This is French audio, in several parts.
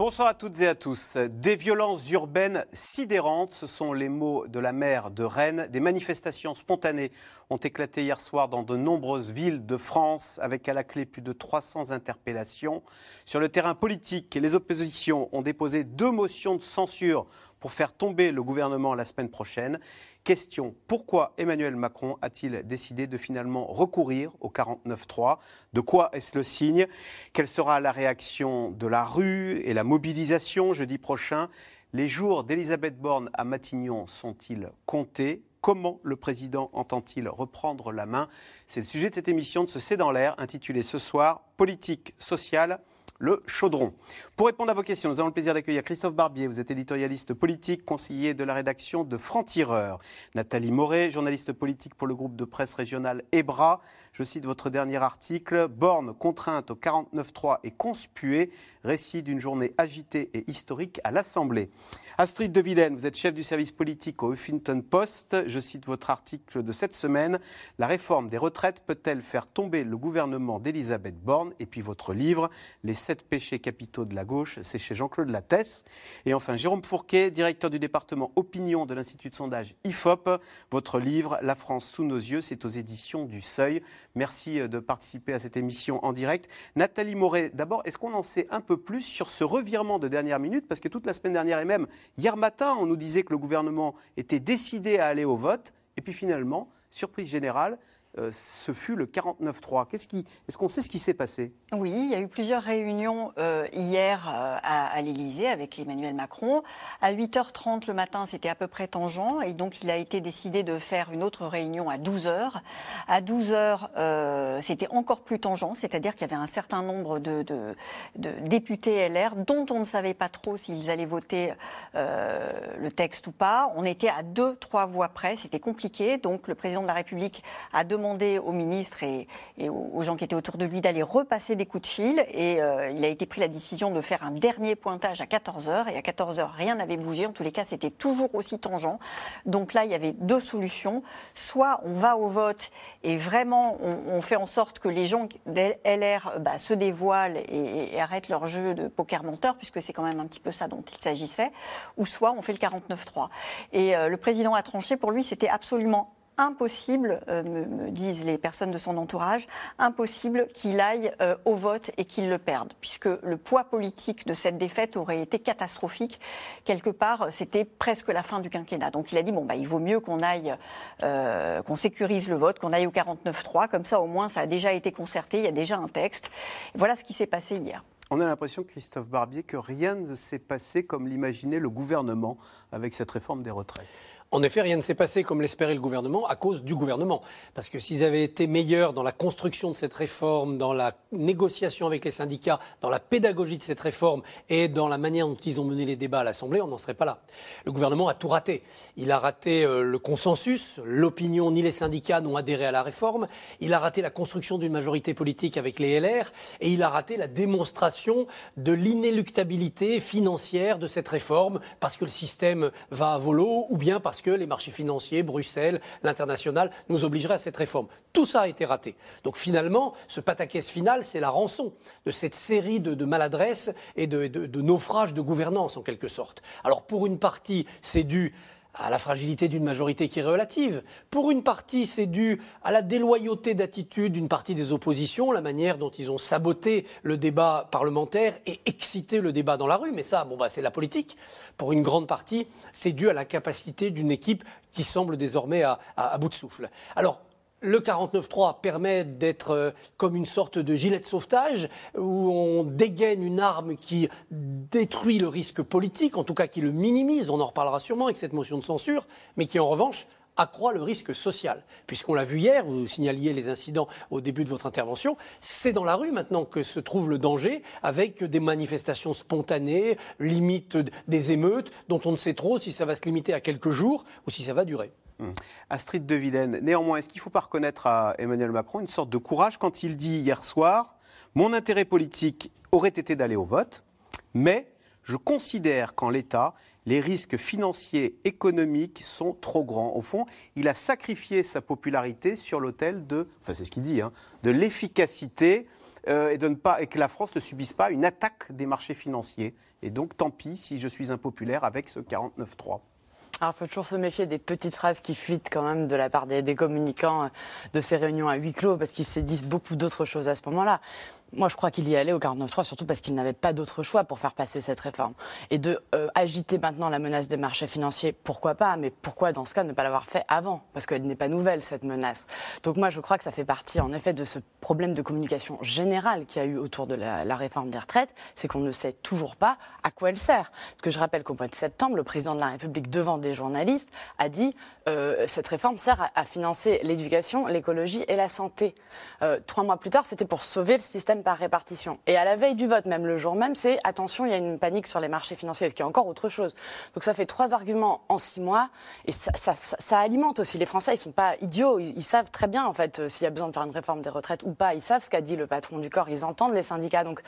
Bonsoir à toutes et à tous. Des violences urbaines sidérantes, ce sont les mots de la maire de Rennes. Des manifestations spontanées ont éclaté hier soir dans de nombreuses villes de France, avec à la clé plus de 300 interpellations. Sur le terrain politique, les oppositions ont déposé deux motions de censure pour faire tomber le gouvernement la semaine prochaine. Question, pourquoi Emmanuel Macron a-t-il décidé de finalement recourir au 49-3 De quoi est-ce le signe? Quelle sera la réaction de la rue et la mobilisation jeudi prochain? Les jours d'Elisabeth Borne à Matignon sont-ils comptés? Comment le président entend-il reprendre la main? C'est le sujet de cette émission de ce C'est dans l'air, intitulée ce soir Politique sociale le chaudron. Pour répondre à vos questions, nous avons le plaisir d'accueillir Christophe Barbier. Vous êtes éditorialiste politique, conseiller de la rédaction de Franc-Tireur. Nathalie Moret, journaliste politique pour le groupe de presse régional EBRA. Je cite votre dernier article. Borne contrainte au 49.3 et conspuée. Récit d'une journée agitée et historique à l'Assemblée. Astrid de vous êtes chef du service politique au Huffington Post. Je cite votre article de cette semaine. La réforme des retraites peut-elle faire tomber le gouvernement d'Elisabeth Borne? Et puis votre livre, Les sept péchés capitaux de la gauche, c'est chez Jean-Claude Lattès. Et enfin, Jérôme Fourquet, directeur du département Opinion de l'Institut de sondage IFOP. Votre livre, La France sous nos yeux, c'est aux éditions du Seuil. Merci de participer à cette émission en direct. Nathalie Moret, d'abord, est-ce qu'on en sait un peu peu plus sur ce revirement de dernière minute, parce que toute la semaine dernière et même hier matin, on nous disait que le gouvernement était décidé à aller au vote, et puis finalement, surprise générale, euh, ce fut le 49-3. Qu'est-ce est-ce qu'on sait ce qui s'est passé? Oui, il y a eu plusieurs réunions euh, hier euh, à, à l'Élysée avec Emmanuel Macron. À 8h30 le matin, c'était à peu près tangent, et donc il a été décidé de faire une autre réunion à 12h. À 12h, c'était encore plus tangent, c'est-à-dire qu'il y avait un certain nombre de, de, de, députés LR dont on ne savait pas trop s'ils allaient voter le texte ou pas. On était à deux, trois voix près, c'était compliqué, donc le président de la République a demandé demandé au ministre et, aux gens qui étaient autour de lui d'aller repasser des coups de fil. Et euh, il a été pris la décision de faire un dernier pointage à 14h. Et à 14h, rien n'avait bougé. En tous les cas, c'était toujours aussi tangent. Donc là, il y avait deux solutions. Soit on va au vote et vraiment on, fait en sorte que les gens LR bah, se dévoilent et, arrêtent leur jeu de poker menteur, puisque c'est quand même un petit peu ça dont il s'agissait. Ou soit on fait le 49-3. Et euh, le président a tranché. Pour lui, c'était absolument impossible, euh, me, disent les personnes de son entourage, impossible qu'il aille euh, au vote et qu'il le perde, puisque le poids politique de cette défaite aurait été catastrophique. Quelque part, c'était presque la fin du quinquennat. Donc il a dit bon bah il vaut mieux qu'on aille, euh, qu'on sécurise le vote, qu'on aille au 49-3, comme ça au moins ça a déjà été concerté, il y a déjà un texte. voilà ce qui s'est passé hier. On a l'impression, Christophe Barbier, que rien ne s'est passé comme l'imaginait le gouvernement avec cette réforme des retraites. En effet, rien ne s'est passé comme l'espérait le gouvernement à cause du gouvernement. Parce que s'ils avaient été meilleurs dans la construction de cette réforme, dans la négociation avec les syndicats, dans la pédagogie de cette réforme et dans la manière dont ils ont mené les débats à l'Assemblée, on n'en serait pas là. Le gouvernement a tout raté. Il a raté euh, le consensus, l'opinion ni les syndicats n'ont adhéré à la réforme. Il a raté la construction d'une majorité politique avec les LR et il a raté la démonstration de l'inéluctabilité financière de cette réforme parce que le système va à volo ou bien parce que les marchés financiers, Bruxelles, l'international nous obligeraient à cette réforme. Tout ça a été raté. Donc finalement, ce pataquès final, c'est la rançon de cette série de, maladresses et de, de naufrages de gouvernance en quelque sorte. Alors pour une partie, c'est dû à la fragilité d'une majorité qui est relative. Pour une partie, c'est dû à la déloyauté d'attitude d'une partie des oppositions, la manière dont ils ont saboté le débat parlementaire et excité le débat dans la rue. Mais ça, bon, bah, c'est la politique. Pour une grande partie, c'est dû à la capacité d'une équipe qui semble désormais à, bout de souffle. Le 49.3 permet d'être euh, comme une sorte de gilet de sauvetage où on dégaine une arme qui détruit le risque politique, en tout cas qui le minimise, on en reparlera sûrement avec cette motion de censure, mais qui en revanche accroît le risque social. Puisqu'on l'a vu hier, vous signaliez les incidents au début de votre intervention, c'est dans la rue maintenant que se trouve le danger, avec des manifestations spontanées, limite des émeutes, dont on ne sait trop si ça va se limiter à quelques jours ou si ça va durer. Hum. Astrid de Villene, néanmoins, est-ce qu'il ne faut pas reconnaître à Emmanuel Macron une sorte de courage quand il dit hier soir Mon intérêt politique aurait été d'aller au vote Mais je considère qu'en l'état, les risques financiers, économiques sont trop grands. Au fond, il a sacrifié sa popularité sur l'autel de, enfin c'est ce qu'il dit, hein, de l'efficacité euh, et, de ne pas, et que la France ne subisse pas une attaque des marchés financiers. Et donc, tant pis si je suis impopulaire avec ce 49.3. Alors, il faut toujours se méfier des petites phrases qui fuitent quand même de la part des, des communicants euh, de ces réunions à huis clos, parce qu'ils se disent beaucoup d'autres choses à ce moment-là. Moi, je crois qu'il y allait au 49.3, surtout parce qu'il n'avait pas d'autre choix pour faire passer cette réforme. Et de euh, agiter maintenant la menace des marchés financiers, pourquoi pas Mais pourquoi, dans ce cas, ne pas l'avoir fait avant? Parce qu'elle n'est pas nouvelle, cette menace. Donc moi, je crois que ça fait partie, en effet, de ce problème de communication générale qu'il y a eu autour de la, réforme des retraites, c'est qu'on ne sait toujours pas à quoi elle sert. Parce que je rappelle qu'au mois de septembre, le président de la République, devant des journalistes, a dit euh, cette réforme sert à, à financer l'éducation, l'écologie et la santé. Euh, trois mois plus tard, c'était pour sauver le système par répartition. Et à la veille du vote, même le jour même, c'est attention, il y a une panique sur les marchés financiers, ce qui est encore autre chose. Donc ça fait trois arguments en six mois, et ça, alimente aussi les Français. Ils sont pas idiots, ils, ils savent très bien en fait euh, s'il y a besoin de faire une réforme des retraites ou pas. Ils savent ce qu'a dit le patron du corps, ils entendent les syndicats. Donc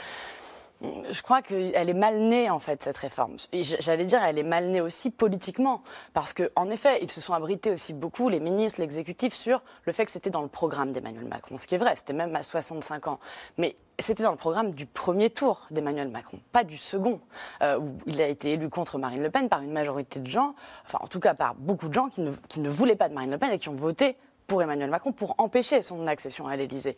je crois qu'elle est mal née, en fait, cette réforme. J'allais dire, elle est mal née aussi politiquement. Parce qu'en effet, ils se sont abrités aussi beaucoup, les ministres, l'exécutif, sur le fait que c'était dans le programme d'Emmanuel Macron. Ce qui est vrai, c'était même à 65 ans. Mais c'était dans le programme du premier tour d'Emmanuel Macron, pas du second, euh, où il a été élu contre Marine Le Pen par une majorité de gens, enfin, en tout cas par beaucoup de gens qui ne, qui ne voulaient pas de Marine Le Pen et qui ont voté pour Emmanuel Macron pour empêcher son accession à l'Élysée.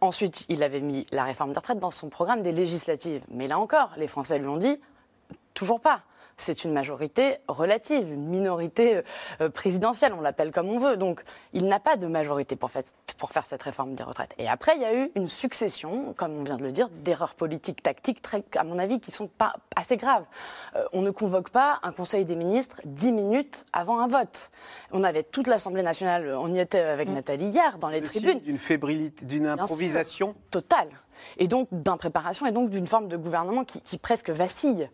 Ensuite, il avait mis la réforme des retraites dans son programme des législatives. Mais là encore, les Français lui ont dit toujours pas. C'est une majorité relative, une minorité euh, présidentielle, on l'appelle comme on veut. Donc, il n'a pas de majorité pour, fait, pour faire cette réforme des retraites. Et après, il y a eu une succession, comme on vient de le dire, d'erreurs politiques, tactiques, très, à mon avis, qui sont pas assez graves. Euh, on ne convoque pas un Conseil des ministres dix minutes avant un vote. On avait toute l'Assemblée nationale, on y était avec mmh. Nathalie hier, dans les tribunes. D'une fébrilité, d'une improvisation totale et donc d'impréparation et donc d'une forme de gouvernement qui, qui presque vacille.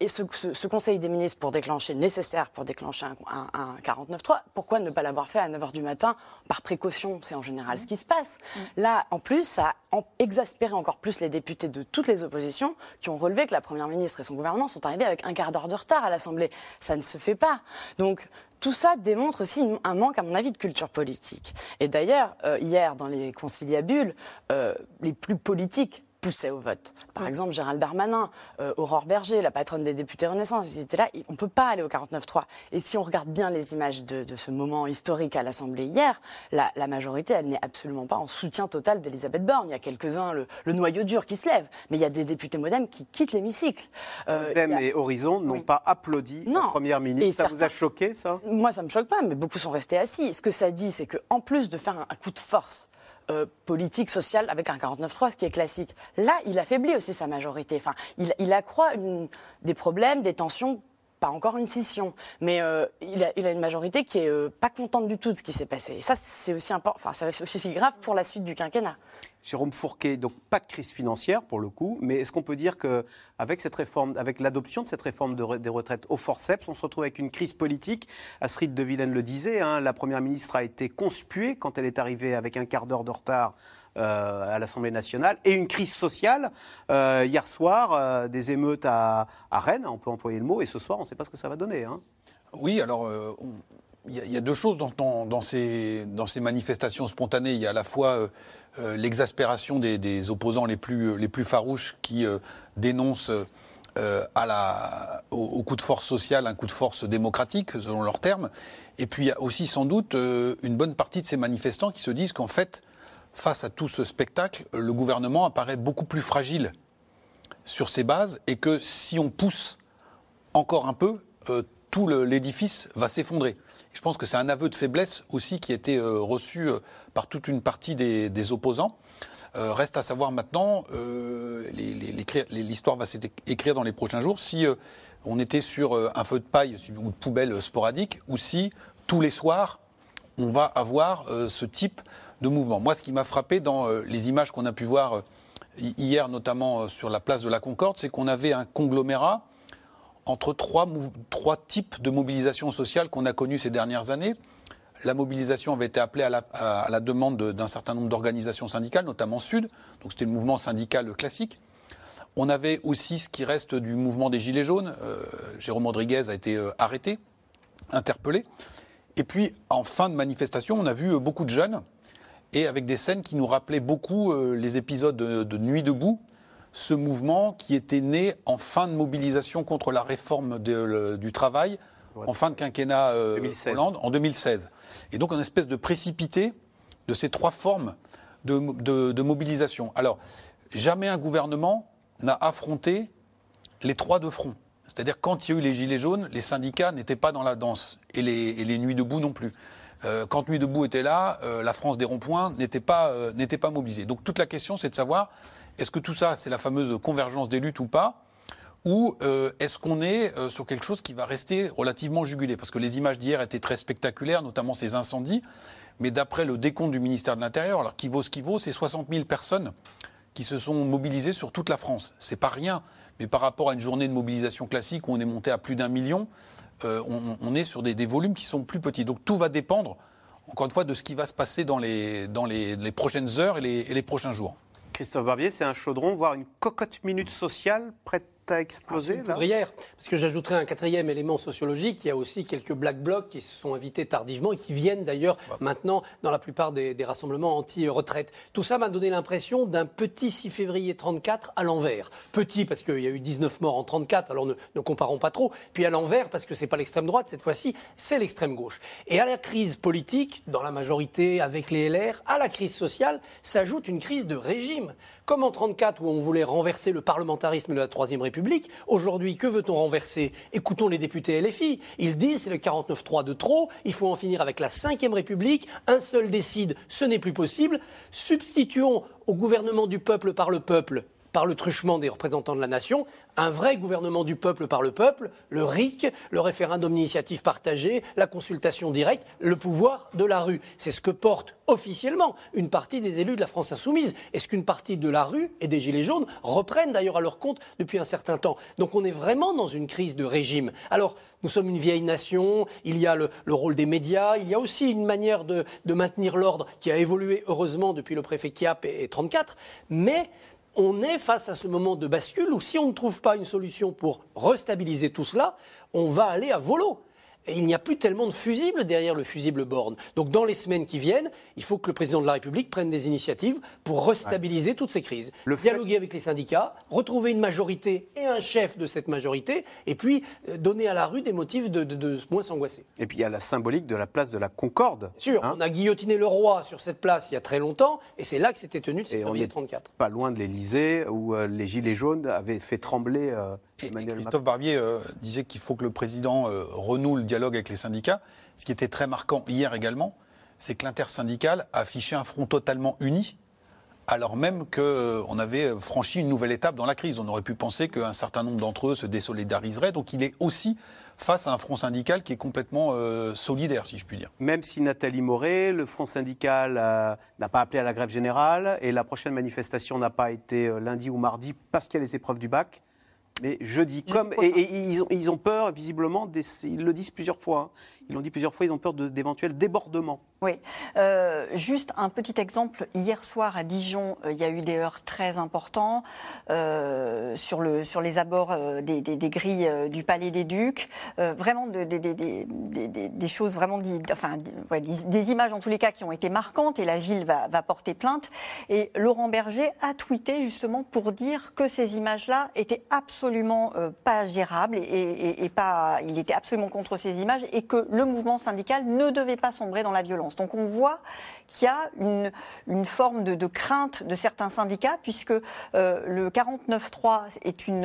Et ce, ce, ce, Conseil des ministres pour déclencher, nécessaire pour déclencher un, un, un 49.3, pourquoi ne pas l'avoir fait à 9h du matin par précaution? C'est en général ce qui se passe. Mmh. Là, en plus, ça a exaspéré encore plus les députés de toutes les oppositions qui ont relevé que la Première ministre et son gouvernement sont arrivés avec un quart d'heure de retard à l'Assemblée. Ça ne se fait pas. Donc, tout ça démontre aussi un manque, à mon avis, de culture politique. Et d'ailleurs, euh, hier, dans les conciliabules, euh, les plus politiques poussaient au vote. Par oui. exemple, Gérald Darmanin, euh, Aurore Berger, la patronne des députés Renaissance, ils étaient là. On ne peut pas aller au 49-3. Et si on regarde bien les images de, de ce moment historique à l'Assemblée hier, la, la, majorité, elle n'est absolument pas en soutien total d'Elisabeth Borne. Il y a quelques-uns, le, le, noyau dur qui se lève. Mais il y a des députés modem qui quittent l'hémicycle. Euh, modem a... et Horizon n'ont oui. pas applaudi non. la Première ministre. Et ça certains... vous a choqué, ça? Moi, ça ne me choque pas, mais beaucoup sont restés assis. Ce que ça dit, c'est qu'en plus de faire un, un coup de force, euh, politique, sociale, avec un 49-3, ce qui est classique. Là, il affaiblit aussi sa majorité. Enfin, il, accroît des problèmes, des tensions pas encore une scission, mais euh, il, a, une majorité qui est euh, pas contente du tout de ce qui s'est passé. Et ça, c'est aussi enfin, c'est aussi grave pour la suite du quinquennat. Jérôme Fourquet, donc pas de crise financière pour le coup, mais est-ce qu'on peut dire qu'avec cette réforme, avec l'adoption de cette réforme des retraites au forceps, on se retrouve avec une crise politique? Astrid de Vilaine le disait, hein, la Première ministre a été conspuée quand elle est arrivée avec un quart d'heure de retard euh, à l'Assemblée nationale et une crise sociale. Euh, hier soir, euh, des émeutes à, Rennes, on peut employer le mot, et ce soir, on ne sait pas ce que ça va donner. Hein. Oui, alors. Il y, a deux choses dans, ces, dans, ces, manifestations spontanées. Il y a à la fois l'exaspération des, opposants les plus, plus farouches qui euh, dénoncent euh, au, coup de force social un coup de force démocratique, selon leurs termes. Et puis il y a aussi sans doute une bonne partie de ces manifestants qui se disent qu'en fait, face à tout ce spectacle, le gouvernement apparaît beaucoup plus fragile sur ses bases et que si on pousse encore un peu, tout l'édifice va s'effondrer. Je pense que c'est un aveu de faiblesse aussi qui a été euh, reçu euh, par toute une partie des, opposants. Euh, reste à savoir maintenant, l'histoire va s'écrire dans les prochains jours, si on était sur un feu de paille ou de poubelle sporadique, ou si tous les soirs, on va avoir ce type de mouvement. Moi, ce qui m'a frappé dans les images qu'on a pu voir hier, notamment sur la place de la Concorde, c'est qu'on avait un conglomérat entre trois, types de mobilisation sociale qu'on a connues ces dernières années. La mobilisation avait été appelée à la, demande d'un certain nombre d'organisations syndicales, notamment Sud, donc c'était le mouvement syndical classique. On avait aussi ce qui reste du mouvement des Gilets jaunes. Euh, Jérôme Rodriguez a été euh, arrêté, interpellé. Et puis, en fin de manifestation, on a vu euh, beaucoup de jeunes, et avec des scènes qui nous rappelaient beaucoup les épisodes de, de Nuit debout, ce mouvement qui était né en fin de mobilisation contre la réforme de- le- du travail, en fin de quinquennat euh, 2016. Hollande, en 2016. Et donc, une espèce de précipité de ces trois formes de, de- de mobilisation. Alors, jamais un gouvernement n'a affronté les trois de front. C'est-à-dire quand il y a eu les gilets jaunes, les syndicats n'étaient pas dans la danse et les, et les nuits debout non plus. Euh, quand Nuit debout était là, euh, la France des ronds-points n'était pas, n'était pas mobilisée. Donc toute la question, c'est de savoir est-ce que tout ça, c'est la fameuse convergence des luttes ou pas ou euh, est-ce qu'on est euh, sur quelque chose qui va rester relativement jugulé? Parce que les images d'hier étaient très spectaculaires, notamment ces incendies. Mais d'après le décompte du ministère de l'Intérieur, alors qui vaut ce qui vaut, c'est 60 000 personnes qui se sont mobilisées sur toute la France. C'est pas rien, mais par rapport à une journée de mobilisation classique où on est monté à plus d'un million, euh, on, est sur des, volumes qui sont plus petits. Donc tout va dépendre, encore une fois, de ce qui va se passer dans les, prochaines heures et les prochains jours. Christophe Barbier, c'est un chaudron, voire une cocotte minute sociale prête exploser Une là poudrière. Parce que j'ajouterais un quatrième élément sociologique. Il y a aussi quelques black blocs qui se sont invités tardivement et qui viennent d'ailleurs maintenant dans la plupart des, des rassemblements anti-retraite. Tout ça m'a donné l'impression d'un petit 6 février 34 à l'envers. Petit parce qu'il y a eu 19 morts en 34, alors ne, ne comparons pas trop. Puis à l'envers parce que c'est pas l'extrême droite cette fois-ci, c'est l'extrême gauche. Et à la crise politique, dans la majorité avec les LR, à la crise sociale, s'ajoute une crise de régime. Comme en 34 où on voulait renverser le parlementarisme de la Troisième République, aujourd'hui, que veut-on renverser? Écoutons les députés LFI. Ils disent c'est le 49-3 de trop, il faut en finir avec la Cinquième République, un seul décide, ce n'est plus possible. Substituons au gouvernement du peuple par le peuple par le truchement des représentants de la nation, un vrai gouvernement du peuple par le peuple, le RIC, le référendum d'initiative partagée, la consultation directe, le pouvoir de la rue. C'est ce que porte officiellement une partie des élus de la France insoumise. Est-ce qu'une partie de la rue et des Gilets jaunes reprennent d'ailleurs à leur compte depuis un certain temps? Donc on est vraiment dans une crise de régime. Alors, nous sommes une vieille nation, il y a le, le rôle des médias, il y a aussi une manière de, de maintenir l'ordre qui a évolué heureusement depuis le préfet Kiap et, et 34, mais on est face à ce moment de bascule où si on ne trouve pas une solution pour restabiliser tout cela, on va aller à volo. Et il n'y a plus tellement de fusibles derrière le fusible borne. Donc dans les semaines qui viennent, il faut que le président de la République prenne des initiatives pour restabiliser toutes ces crises. Le fait- Dialoguer avec les syndicats, retrouver une majorité et un chef de cette majorité, et puis euh, donner à la rue des motifs de, de- de moins s'angoisser. Et puis il y a la symbolique de la place de la Concorde. Sûr, hein. on a guillotiné le roi sur cette place il y a très longtemps, et c'est là que s'était tenu le 6 Et on février est 34. pas loin de l'Elysée où euh, les Gilets jaunes avaient fait trembler euh, Et- et Emmanuel Christophe Barbier euh, disait qu'il faut que le président euh, renoue le dialogue avec les syndicats. Ce qui était très marquant hier également, c'est que l'intersyndicale a affiché un front totalement uni, alors même qu'on avait franchi une nouvelle étape dans la crise. On aurait pu penser qu'un certain nombre d'entre eux se désolidariseraient. Donc il est aussi face à un front syndical qui est complètement euh, solidaire, si je puis dire. Même si Nathalie Moret, le Front syndical, euh, n'a pas appelé à la grève générale et la prochaine manifestation n'a pas été euh, lundi ou mardi parce qu'il y a les épreuves du bac, mais jeudi. Comme, et, et ils, ont, ils ont peur, visiblement, des- ils le disent plusieurs fois, hein. ils l'ont dit plusieurs fois, ils ont peur d'éventuels débordements. Oui. Euh, juste un petit exemple. Hier soir à Dijon, euh, il y a eu des heurts très importants euh, sur, le, sur les abords des, grilles du Palais des Ducs. Vraiment de- des- choses vraiment, enfin, des, images en tous les cas qui ont été marquantes et la ville va, porter plainte. Et Laurent Berger a tweeté justement pour dire que ces images-là étaient absolument pas gérables et, et- et pas, il était absolument contre ces images et que le mouvement syndical ne devait pas sombrer dans la violence. Donc on voit qu'il y a une, une forme de, de crainte de certains syndicats puisque euh, le 49.3 est une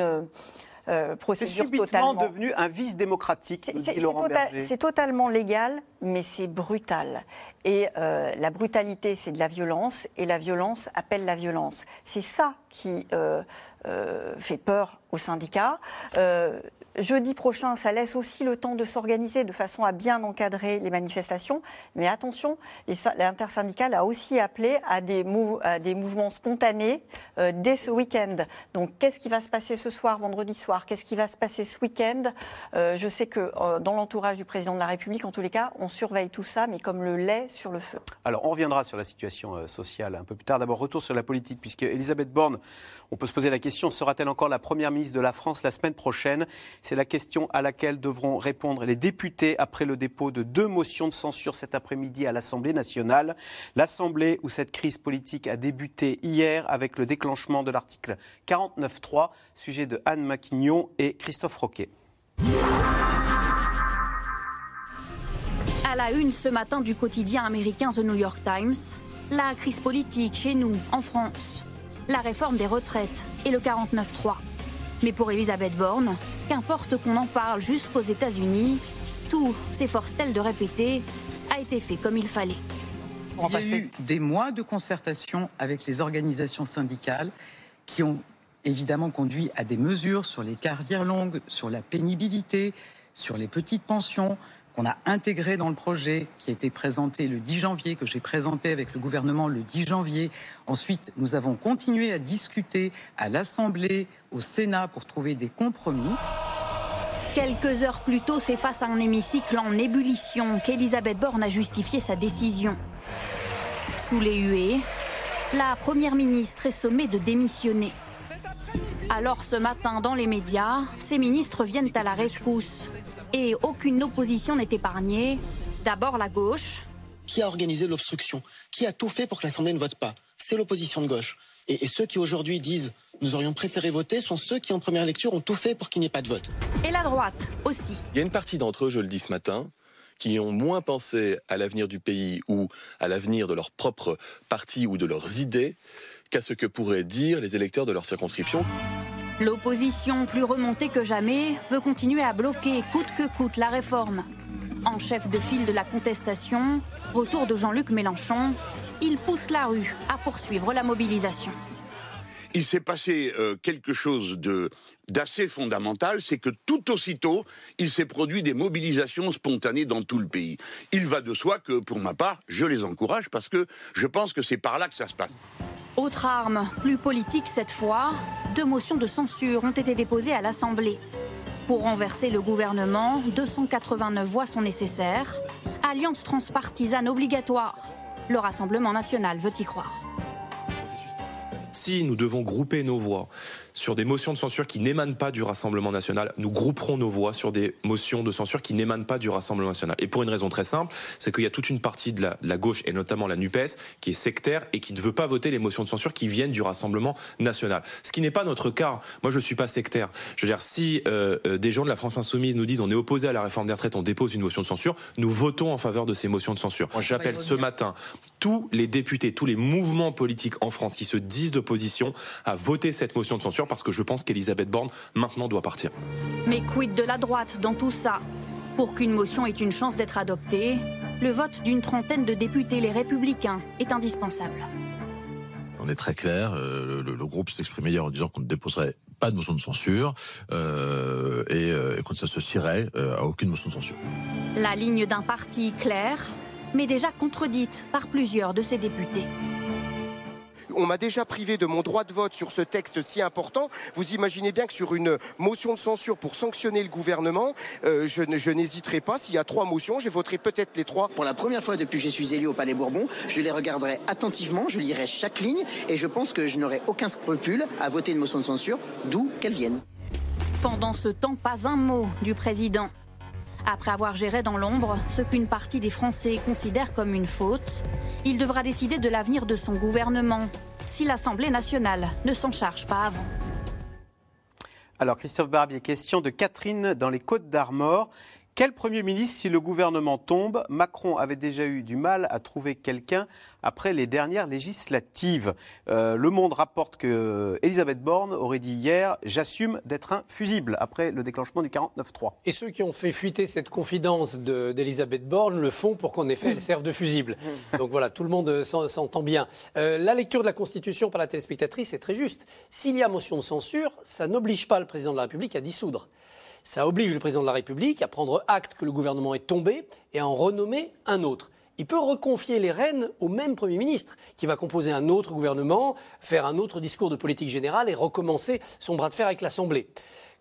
euh, C'est procédure subitement totalement devenu un vice démocratique, c'est- c'est tota- c'est totalement légal, mais c'est brutal. Et euh, la brutalité, c'est de la violence, et la violence appelle la violence. C'est ça qui euh, euh, fait peur aux syndicats. Euh, jeudi prochain, ça laisse aussi le temps de s'organiser de façon à bien encadrer les manifestations. Mais attention, l'intersyndicale a aussi appelé à des, mouvements spontanés euh, dès ce week-end. Donc, qu'est-ce qui va se passer ce soir, vendredi soir? Qu'est-ce qui va se passer ce week-end? Euh, Je sais que dans l'entourage du président de la République, en tous les cas, on surveille tout ça, mais comme le lait sur le feu. Alors, on reviendra sur la situation sociale un peu plus tard. D'abord, retour sur la politique, puisque Elisabeth Borne On peut se poser la question, sera-t-elle encore la Première ministre de la France la semaine prochaine C'est la question à laquelle devront répondre les députés après le dépôt de deux motions de censure cet après-midi à l'Assemblée nationale. L'Assemblée où cette crise politique a débuté hier avec le déclenchement de l'article 49.3, sujet de Anne Maquignon et Christophe Roquet. À la une ce matin du quotidien américain The New York Times, la crise politique chez nous, en France, la réforme des retraites et le 49-3. Mais pour Elisabeth Borne, qu'importe qu'on en parle jusqu'aux États-Unis, tout, s'efforce-t-elle de répéter, a été fait comme il fallait. Il y a eu des mois de concertation avec les organisations syndicales qui ont évidemment conduit à des mesures sur les carrières longues, sur la pénibilité, sur les petites pensions, qu'on a intégré dans le projet qui a été présenté le 10 janvier, que j'ai présenté avec le gouvernement le 10 janvier. Ensuite, nous avons continué à discuter à l'Assemblée, au Sénat pour trouver des compromis. Quelques heures plus tôt, c'est face à un hémicycle en ébullition qu'Elisabeth Borne a justifié sa décision. Sous les huées, la Première ministre est sommée de démissionner. Alors ce matin, dans les médias, ces ministres viennent à la rescousse et aucune opposition n'est épargnée. D'abord la gauche. Qui a organisé l'obstruction? Qui a tout fait pour que l'Assemblée ne vote pas? C'est l'opposition de gauche. Et, ceux qui aujourd'hui disent nous aurions préféré voter sont ceux qui en première lecture ont tout fait pour qu'il n'y ait pas de vote. Et la droite aussi. Il y a une partie d'entre eux, je le dis ce matin, qui ont moins pensé à l'avenir du pays ou à l'avenir de leur propre parti ou de leurs idées qu'à ce que pourraient dire les électeurs de leur circonscription. L'opposition, plus remontée que jamais, veut continuer à bloquer coûte que coûte la réforme. En chef de file de la contestation, retour de Jean-Luc Mélenchon, il pousse la rue à poursuivre la mobilisation. Il s'est passé euh, quelque chose de d'assez fondamental, c'est que tout aussitôt, il s'est produit des mobilisations spontanées dans tout le pays. Il va de soi que, pour ma part, je les encourage parce que je pense que c'est par là que ça se passe. Autre arme, plus politique cette fois, deux motions de censure ont été déposées à l'Assemblée. Pour renverser le gouvernement, 289 voix sont nécessaires. Alliance transpartisane obligatoire. Le Rassemblement national veut y croire. Si nous devons grouper nos voix sur des motions de censure qui n'émanent pas du Rassemblement national, nous grouperons nos voix sur des motions de censure qui n'émanent pas du Rassemblement national. Et pour une raison très simple, c'est qu'il y a toute une partie de la, gauche, et notamment la NUPES, qui est sectaire et qui ne veut pas voter les motions de censure qui viennent du Rassemblement national. Ce qui n'est pas notre cas. Moi, je ne suis pas sectaire. Je veux dire, si euh, euh, des gens de la France insoumise nous disent on est opposé à la réforme des retraites, on dépose une motion de censure, nous votons en faveur de ces motions de censure. J'appelle ce matin tous les députés, tous les mouvements politiques en France qui se disent d'opposition à voter cette motion de censure parce que je pense qu'Elisabeth Borne maintenant doit partir. Mais quid de la droite dans tout ça? Pour qu'une motion ait une chance d'être adoptée, le vote d'une trentaine de députés, les républicains, est indispensable. On est très clair, euh, le, groupe s'exprimait hier en disant qu'on ne déposerait pas de motion de censure euh, et, euh, qu'on ne s'associerait à aucune motion de censure. La ligne d'un parti claire, mais déjà contredite par plusieurs de ses députés on m'a déjà privé de mon droit de vote sur ce texte si important. Vous imaginez bien que sur une motion de censure pour sanctionner le gouvernement, euh, je, n'hésiterai pas. S'il y a trois motions, je voterai peut-être les trois. Pour la première fois depuis que je suis élu au Palais Bourbon, je les regarderai attentivement, je lirai chaque ligne et je pense que je n'aurai aucun scrupule à voter une motion de censure, d'où qu'elle vienne. Pendant ce temps, pas un mot du président. Après avoir géré dans l'ombre ce qu'une partie des Français considère comme une faute, il devra décider de l'avenir de son gouvernement si l'Assemblée nationale ne s'en charge pas avant. Alors Christophe Barbier, question de Catherine dans les Côtes d'Armor. Quel Premier ministre si le gouvernement tombe Macron avait déjà eu du mal à trouver quelqu'un après les dernières législatives? Euh, le Monde rapporte que Elisabeth Borne aurait dit hier J'assume d'être un fusible après le déclenchement du 49-3. Et ceux qui ont fait fuiter cette confidence d'Elisabeth Borne le font pour qu'en effet elle serve de fusible. Donc voilà, tout le monde s'entend bien. Euh, la lecture de la Constitution par la téléspectatrice est très juste. S'il y a motion de censure, ça n'oblige pas le président de la République à dissoudre. Ça oblige le président de la République à prendre acte que le gouvernement est tombé et à en renommer un autre. Il peut reconfier les rênes au même Premier ministre, qui va composer un autre gouvernement, faire un autre discours de politique générale et recommencer son bras de fer avec l'Assemblée.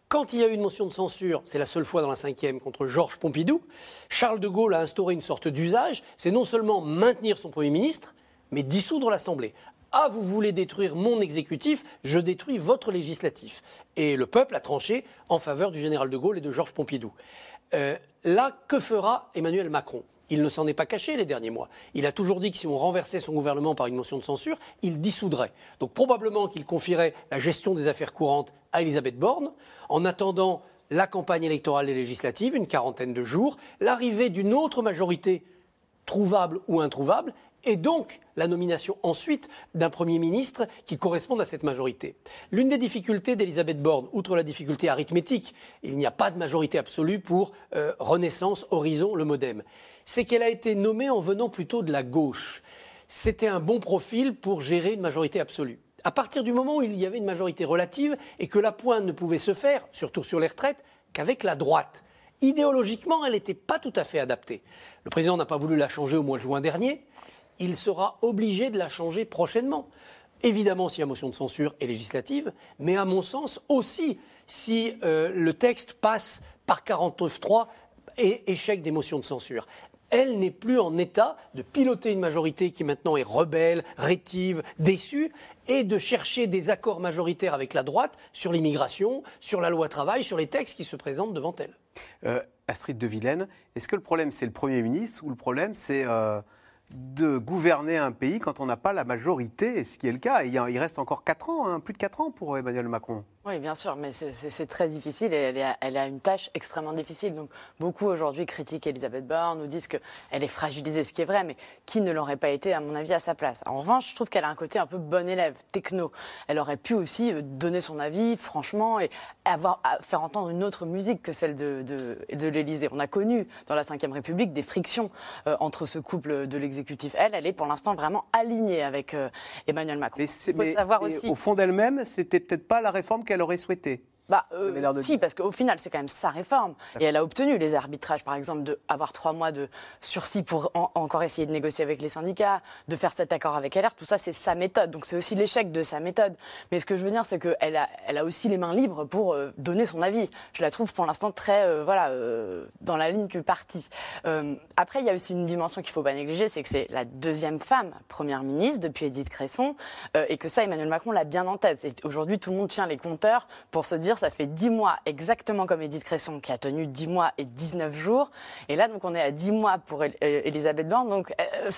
Quand il y a eu une motion de censure, c'est la seule fois dans la cinquième contre Georges Pompidou, Charles de Gaulle a instauré une sorte d'usage, c'est non seulement maintenir son Premier ministre, mais dissoudre l'Assemblée. Ah, vous voulez détruire mon exécutif, je détruis votre législatif. Et le peuple a tranché en faveur du général de Gaulle et de Georges Pompidou. Euh, là, que fera Emmanuel Macron? Il ne s'en est pas caché les derniers mois. Il a toujours dit que si on renversait son gouvernement par une motion de censure, il dissoudrait. Donc probablement qu'il confierait la gestion des affaires courantes à Elisabeth Borne, en attendant la campagne électorale et législative, une quarantaine de jours, l'arrivée d'une autre majorité trouvable ou introuvable, et donc la nomination ensuite d'un Premier ministre qui corresponde à cette majorité. L'une des difficultés d'Elisabeth Borne, outre la difficulté arithmétique, il n'y a pas de majorité absolue pour euh, Renaissance, Horizon, le Modem, c'est qu'elle a été nommée en venant plutôt de la gauche. C'était un bon profil pour gérer une majorité absolue. À partir du moment où il y avait une majorité relative et que la pointe ne pouvait se faire, surtout sur les retraites, qu'avec la droite. Idéologiquement, elle n'était pas tout à fait adaptée. Le président n'a pas voulu la changer au mois de juin dernier il sera obligé de la changer prochainement. Évidemment, si la motion de censure est législative, mais à mon sens aussi si euh, le texte passe par 49.3 et échec des motions de censure. Elle n'est plus en état de piloter une majorité qui maintenant est rebelle, rétive, déçue, et de chercher des accords majoritaires avec la droite sur l'immigration, sur la loi travail, sur les textes qui se présentent devant elle. Euh, Astrid de est-ce que le problème c'est le Premier ministre ou le problème c'est... Euh, de gouverner un pays quand on n'a pas la majorité, ce qui est le cas. Il, reste encore 4 ans, hein, plus de 4 ans pour Emmanuel Macron. Oui, bien sûr, mais c'est très difficile et elle, a, une tâche extrêmement difficile. Donc, beaucoup aujourd'hui critiquent Elisabeth Borne, nous disent qu'elle est fragilisée, ce qui est vrai, mais qui ne l'aurait pas été, à mon avis, à sa place? En revanche, je trouve qu'elle a un côté un peu bon élève, techno. Elle aurait pu aussi euh, donner son avis, franchement, et avoir, faire entendre une autre musique que celle de, de, l'Élysée. On a connu dans la Ve République des frictions euh, entre ce couple de l'exécutif. Elle, elle est pour l'instant vraiment alignée avec euh, Emmanuel Macron. Mais, faut savoir aussi... au fond d'elle-même, c'était peut-être pas la réforme qu'elle aurait souhaité. Bah, euh, si, parce qu'au final, c'est quand même sa réforme. Et elle a obtenu les arbitrages, par exemple, d'avoir trois mois de sursis pour encore essayer de négocier avec les syndicats, de faire cet accord avec LR. Tout ça, c'est sa méthode. Donc, c'est aussi l'échec de sa méthode. Mais ce que je veux dire, c'est qu'elle a, elle a aussi les mains libres pour euh, donner son avis. Je la trouve pour l'instant très, euh, voilà, dans la ligne du parti. après, il y a aussi une dimension qu'il ne faut pas négliger, c'est que c'est la deuxième femme première ministre depuis Edith Cresson, et que ça, Emmanuel Macron l'a bien en tête. Aujourd'hui, tout le monde tient les compteurs pour se dire ça fait 10 mois, exactement comme Edith Cresson, qui a tenu 10 mois et 19 jours. Et là, donc, on est à 10 mois pour euh, Elisabeth Borne. Donc, euh,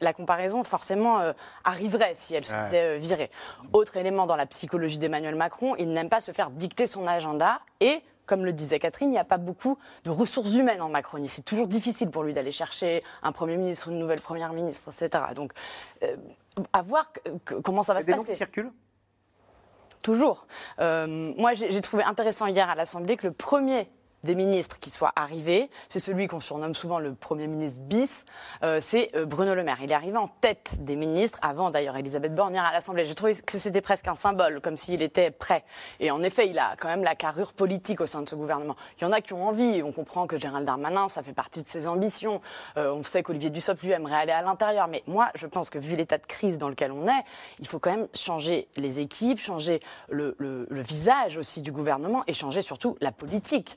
la comparaison, forcément, euh, arriverait si elle se faisait virer. Autre élément dans la psychologie d'Emmanuel Macron, il n'aime pas se faire dicter son agenda et comme le disait Catherine, il n'y a pas beaucoup de ressources humaines en Macronie. C'est toujours difficile pour lui d'aller chercher un Premier ministre, une nouvelle Première ministre, etc. Donc, à voir comment ça va se passer. Des circulent? Toujours. Euh, moi, j'ai trouvé intéressant hier à l'Assemblée que le premier des ministres qui soit arrivé, c'est celui qu'on surnomme souvent le Premier ministre bis, euh, c'est euh, Bruno Le Maire. Il est arrivé en tête des ministres, avant d'ailleurs Elisabeth Borne à l'Assemblée. J'ai trouvé que c'était presque un symbole, comme s'il était prêt. Et en effet, il a quand même la carrure politique au sein de ce gouvernement. Il y en a qui ont envie, on comprend que Gérald Darmanin, ça fait partie de ses ambitions. Euh, on sait qu'Olivier Dussopt, lui, aimerait aller à l'intérieur. Mais moi, je pense que vu l'état de crise dans lequel on est, il faut quand même changer les équipes, changer le, visage aussi du gouvernement et changer surtout la politique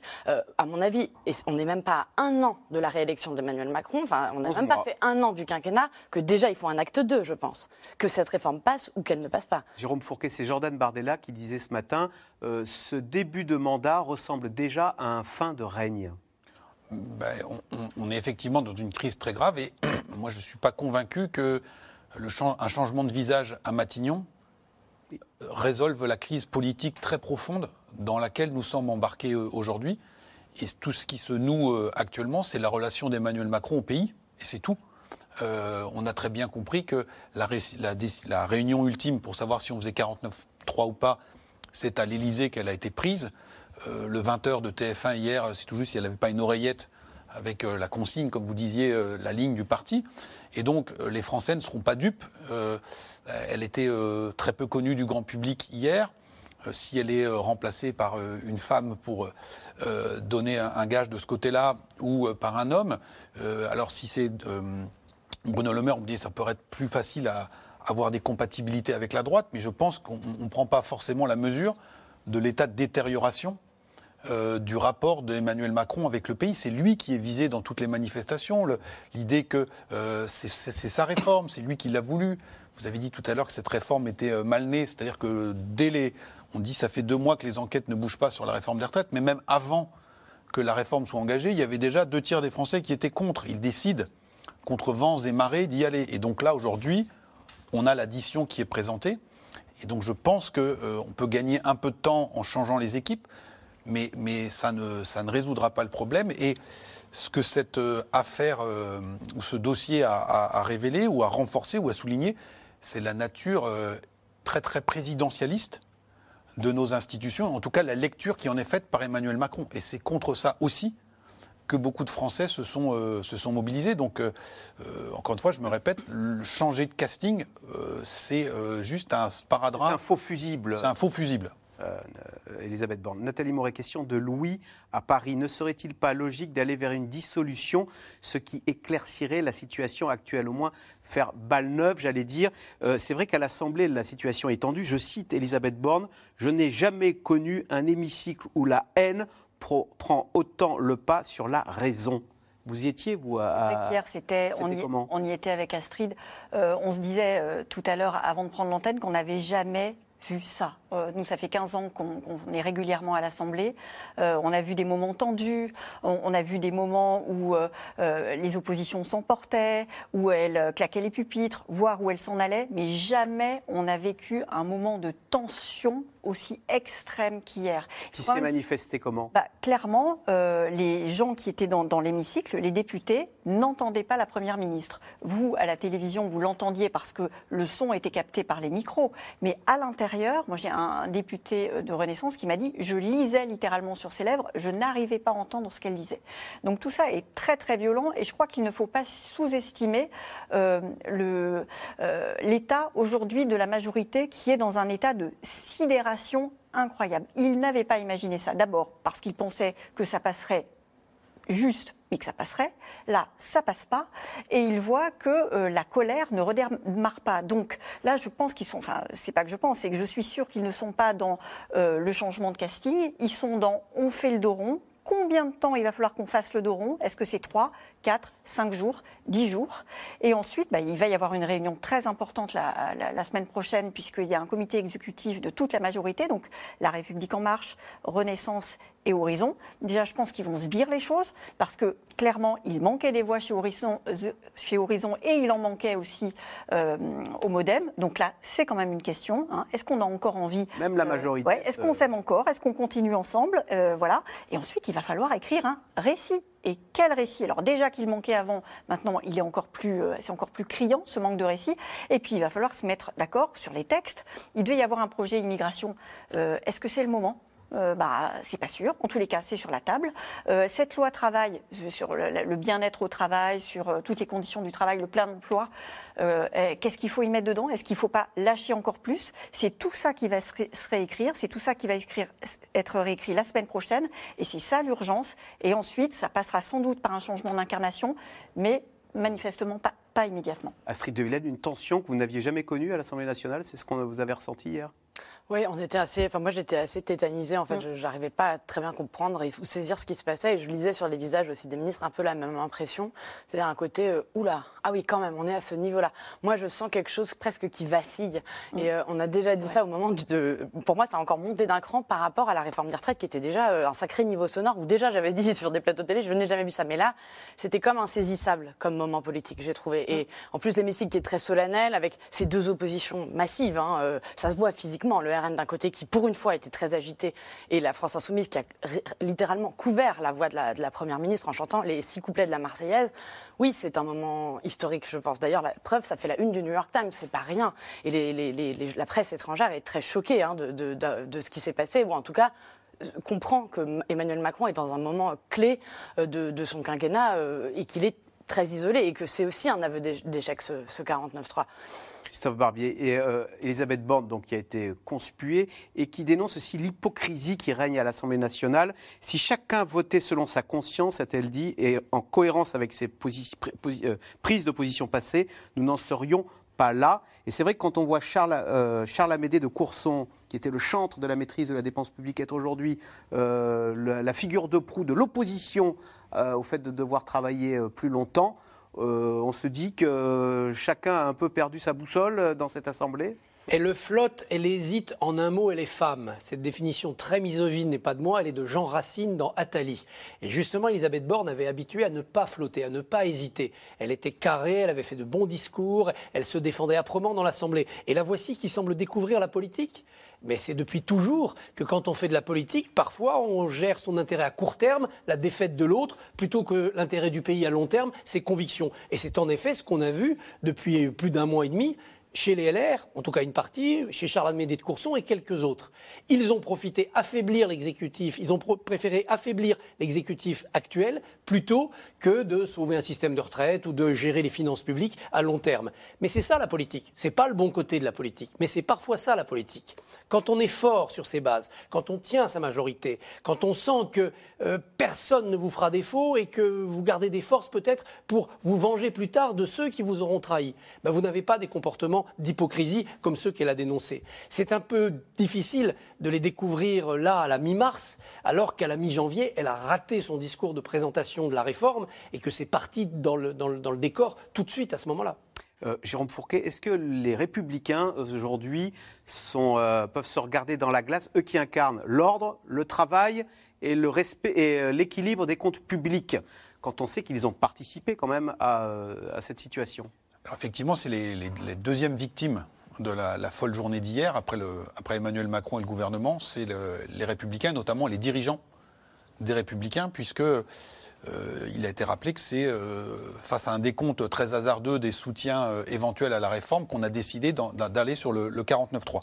à mon avis, et on n'est même pas à un an de la réélection d'Emmanuel Macron, enfin, on n'a même pas fait un an du quinquennat, que déjà il faut un acte 2, je pense. Que cette réforme passe ou qu'elle ne passe pas. Jérôme Fourquet, c'est Jordan Bardella qui disait ce matin euh, ce début de mandat ressemble déjà à un fin de règne. Ben, on, est effectivement dans une crise très grave et moi je ne suis pas convaincu que le un changement de visage à Matignon résolve la crise politique très profonde dans laquelle nous sommes embarqués euh, aujourd'hui. Et tout ce qui se noue euh, actuellement, c'est la relation d'Emmanuel Macron au pays, et c'est tout. Euh, on a très bien compris que la, réunion ultime pour savoir si on faisait 49-3 ou pas, c'est à l'Elysée qu'elle a été prise. Euh, le 20h de TF1 hier, c'est tout juste, il n'y avait pas une oreillette avec la consigne, comme vous disiez, la ligne du parti. Et donc, les Français ne seront pas dupes. elle était très peu connue du grand public hier. Euh, si elle est euh, remplacée par euh, une femme pour donner un gage de ce côté-là ou par un homme. alors si c'est Bruno Le Maire, on me dit ça pourrait être plus facile à avoir des compatibilités avec la droite, mais je pense qu'on ne prend pas forcément la mesure de l'état de détérioration du rapport d'Emmanuel Macron avec le pays. C'est lui qui est visé dans toutes les manifestations. L'idée que c'est sa réforme, c'est lui qui l'a voulu. Vous avez dit tout à l'heure que cette réforme était mal née, c'est-à-dire que dès les. On dit ça fait deux mois que les enquêtes ne bougent pas sur la réforme des retraites, mais même avant que la réforme soit engagée, il y avait déjà deux tiers des Français qui étaient contre. Ils décident, contre vents et marées, d'y aller. Et donc là, aujourd'hui, on a l'addition qui est présentée. Et donc je pense qu'on peut gagner un peu de temps en changeant les équipes, mais, mais ça, ne, résoudra pas le problème. Et ce que cette euh, affaire euh, ou ce dossier a, révélé ou a renforcé ou a souligné, c'est la nature euh, très très présidentialiste de nos institutions, en tout cas la lecture qui en est faite par Emmanuel Macron. Et c'est contre ça aussi que beaucoup de Français se sont, euh, se sont mobilisés. Donc, euh, euh, encore une fois, je me répète, le changer de casting, euh, c'est juste un sparadrap. un faux fusible. C'est un faux fusible. Euh, Elisabeth Borne. Nathalie Moret, question de Louis à Paris. Ne serait-il pas logique d'aller vers une dissolution, ce qui éclaircirait la situation actuelle, au moins faire balle neuve, j'allais dire? Euh, C'est vrai qu'à l'Assemblée, la situation est tendue. Je cite Elisabeth Borne Je n'ai jamais connu un hémicycle où la haine pro- prend autant le pas sur la raison. Vous y étiez, vous à... Qu'hier, c'était, on, y, comment? on y était avec Astrid. Euh, on se disait euh, tout à l'heure, avant de prendre l'antenne, qu'on n'avait jamais vu ça. Euh, nous, ça fait 15 ans qu'on est régulièrement à l'Assemblée. Euh, on a vu des moments tendus, on, on a vu des moments où euh, les oppositions s'emportaient, où elles claquaient les pupitres, voire où elles s'en allaient, mais jamais on a vécu un moment de tension aussi extrême qu'hier. Qui s'est manifesté comment? Bah, clairement, euh, les gens qui étaient dans, dans l'hémicycle, les députés, n'entendaient pas la Première ministre. Vous, à la télévision, vous l'entendiez parce que le son était capté par les micros. Mais à l'intérieur, moi j'ai un député euh, de Renaissance qui m'a dit, je lisais littéralement sur ses lèvres, je n'arrivais pas à entendre ce qu'elle disait. Donc tout ça est très très violent et je crois qu'il ne faut pas sous-estimer euh, euh, l'état aujourd'hui de la majorité qui est dans un état de sidération incroyable. Ils n'avaient pas imaginé ça. D'abord parce qu'ils pensaient que ça passerait juste, mais que ça passerait. Là, ça passe pas. Et ils voient que euh, la colère ne redémarre pas. Donc là, je pense qu'ils sont. Enfin, c'est pas que je pense, c'est que je suis sûre qu'ils ne sont pas dans euh, le changement de casting. Ils sont dans on fait le dos rond. Combien de temps il va falloir qu'on fasse le dos rond? Est-ce que c'est 3, 4, 5 jours, 10 jours Et ensuite, bah, il va y avoir une réunion très importante la, la- la semaine prochaine, puisqu'il y a un comité exécutif de toute la majorité, donc La République En Marche, Renaissance et Horizon. Déjà, je pense qu'ils vont se dire les choses, parce que clairement, il manquait des voix chez Horizon, euh, chez Horizon et il en manquait aussi euh, au Modem. Donc là, c'est quand même une question. hein. Est-ce qu'on a encore envie Même la majorité. Ouais, Est-ce qu'on s'aime encore? Est-ce qu'on continue ensemble? Euh, Voilà. Et ensuite, il va falloir écrire un récit. Et quel récit? Alors déjà qu'il manquait avant, maintenant il encore plus, euh, c'est encore plus criant ce manque de récit. Et puis il va falloir se mettre d'accord sur les textes. Il devait y avoir un projet immigration. Euh, Est-ce que c'est le moment? Euh, bah, c'est pas sûr. En tous les cas, c'est sur la table. Euh, cette loi travail euh, sur le, bien-être au travail, sur toutes les conditions du travail, le plein emploi. Qu'est-ce qu'il faut y mettre dedans? Est-ce qu'il ne faut pas lâcher encore plus? C'est tout ça qui va se, ré- se réécrire. C'est tout ça qui va être réécrit la semaine prochaine. Et c'est ça l'urgence. Et ensuite, ça passera sans doute par un changement d'incarnation, mais manifestement pas, immédiatement. Astrid de Villene, une tension que vous n'aviez jamais connue à l'Assemblée nationale, c'est ce qu'on vous avez ressenti hier? Oui, on était assez. Enfin, moi, j'étais assez tétanisée. En fait, Mm. je n'arrivais pas à très bien comprendre et saisir ce qui se passait. Et je lisais sur les visages aussi des ministres un peu la même impression. C'est-à-dire un côté euh, oula, ah oui, quand même, on est à ce niveau-là. Moi, je sens quelque chose presque qui vacille. Mm. Et euh, on a déjà dit ça au moment du- de. Pour moi, ça a encore monté d'un cran par rapport à la réforme des retraites, qui était déjà euh, un sacré niveau sonore. Où déjà, j'avais dit sur des plateaux télé, je n'ai jamais vu ça. Mais là, c'était comme insaisissable comme moment politique, j'ai trouvé. Et en plus, l'hémicycle qui est très solennel, avec ces deux oppositions massives. hein, ça se voit physiquement. Le RN d'un côté qui, pour une fois, était très agité, et la France insoumise qui a littéralement couvert la voix de la, première ministre en chantant les six couplets de la Marseillaise. Oui, c'est un moment historique, je pense. D'ailleurs, la preuve, ça fait la une du New York Times, c'est pas rien. Et la presse étrangère est très choquée hein, de, ce qui s'est passé, ou en tout cas euh, comprend que Emmanuel Macron est dans un moment clé euh, de, son quinquennat euh, et qu'il est très isolé et que c'est aussi un aveu d'é- d'échec ce 49-3. Christophe Barbier et euh, Elisabeth Borne, donc, qui a été conspuée et qui dénonce aussi l'hypocrisie qui règne à l'Assemblée nationale. Si chacun votait selon sa conscience, a-t-elle dit, et en cohérence avec ses euh, prises de position passées, nous n'en serions pas là. Et c'est vrai que quand on voit Charles, euh, Amédée de Courson, qui était le chantre de la maîtrise de la dépense publique, être aujourd'hui la, figure de proue de l'opposition au fait de devoir travailler plus longtemps, on se dit que chacun a un peu perdu sa boussole euh, dans cette assemblée. Elle le flotte, elle hésite, en un mot, elle est femme. Cette définition très misogyne n'est pas de moi, elle est de Jean Racine dans Attali. Et justement, Elisabeth Borne avait habitué à ne pas flotter, à ne pas hésiter. Elle était carrée, elle avait fait de bons discours, elle se défendait âprement dans l'Assemblée. Et la voici qui semble découvrir la politique. Mais c'est depuis toujours que quand on fait de la politique, parfois on gère son intérêt à court terme, la défaite de l'autre, plutôt que l'intérêt du pays à long terme, ses convictions. Et c'est en effet ce qu'on a vu depuis plus d'un mois et demi chez les LR, en tout cas une partie, chez Charles Amédée de Courson et quelques autres. Ils ont profité affaiblir l'exécutif, ils ont préféré affaiblir l'exécutif actuel plutôt que de sauver un système de retraite ou de gérer les finances publiques à long terme. Mais c'est ça la politique, c'est pas le bon côté de la politique, mais c'est parfois ça la politique. Quand on est fort sur ses bases, quand on tient sa majorité, quand on sent que euh, personne ne vous fera défaut et que vous gardez des forces peut-être pour vous venger plus tard de ceux qui vous auront trahi, ben, vous n'avez pas des comportements d'hypocrisie comme ceux qu'elle a dénoncés. C'est un peu difficile de les découvrir là à la mi-mars, alors qu'à la mi-janvier, elle a raté son discours de présentation de la réforme et que c'est parti dans le, décor tout de suite à ce moment-là. Euh, Jérôme Fourquet, est-ce que les républicains euh, aujourd'hui euh, peuvent se regarder dans la glace, eux qui incarnent l'ordre, le travail et le respect et euh, l'équilibre des comptes publics, quand on sait qu'ils ont participé quand même euh, à cette situation? Effectivement, c'est les, les- deuxièmes victimes de la, folle journée d'hier, après, Emmanuel Macron et le gouvernement, c'est le- les républicains, notamment les dirigeants des républicains, puisque euh, il a été rappelé que c'est euh, face à un décompte très hasardeux des soutiens euh, éventuels à la réforme qu'on a décidé d'aller sur le, le 49.3.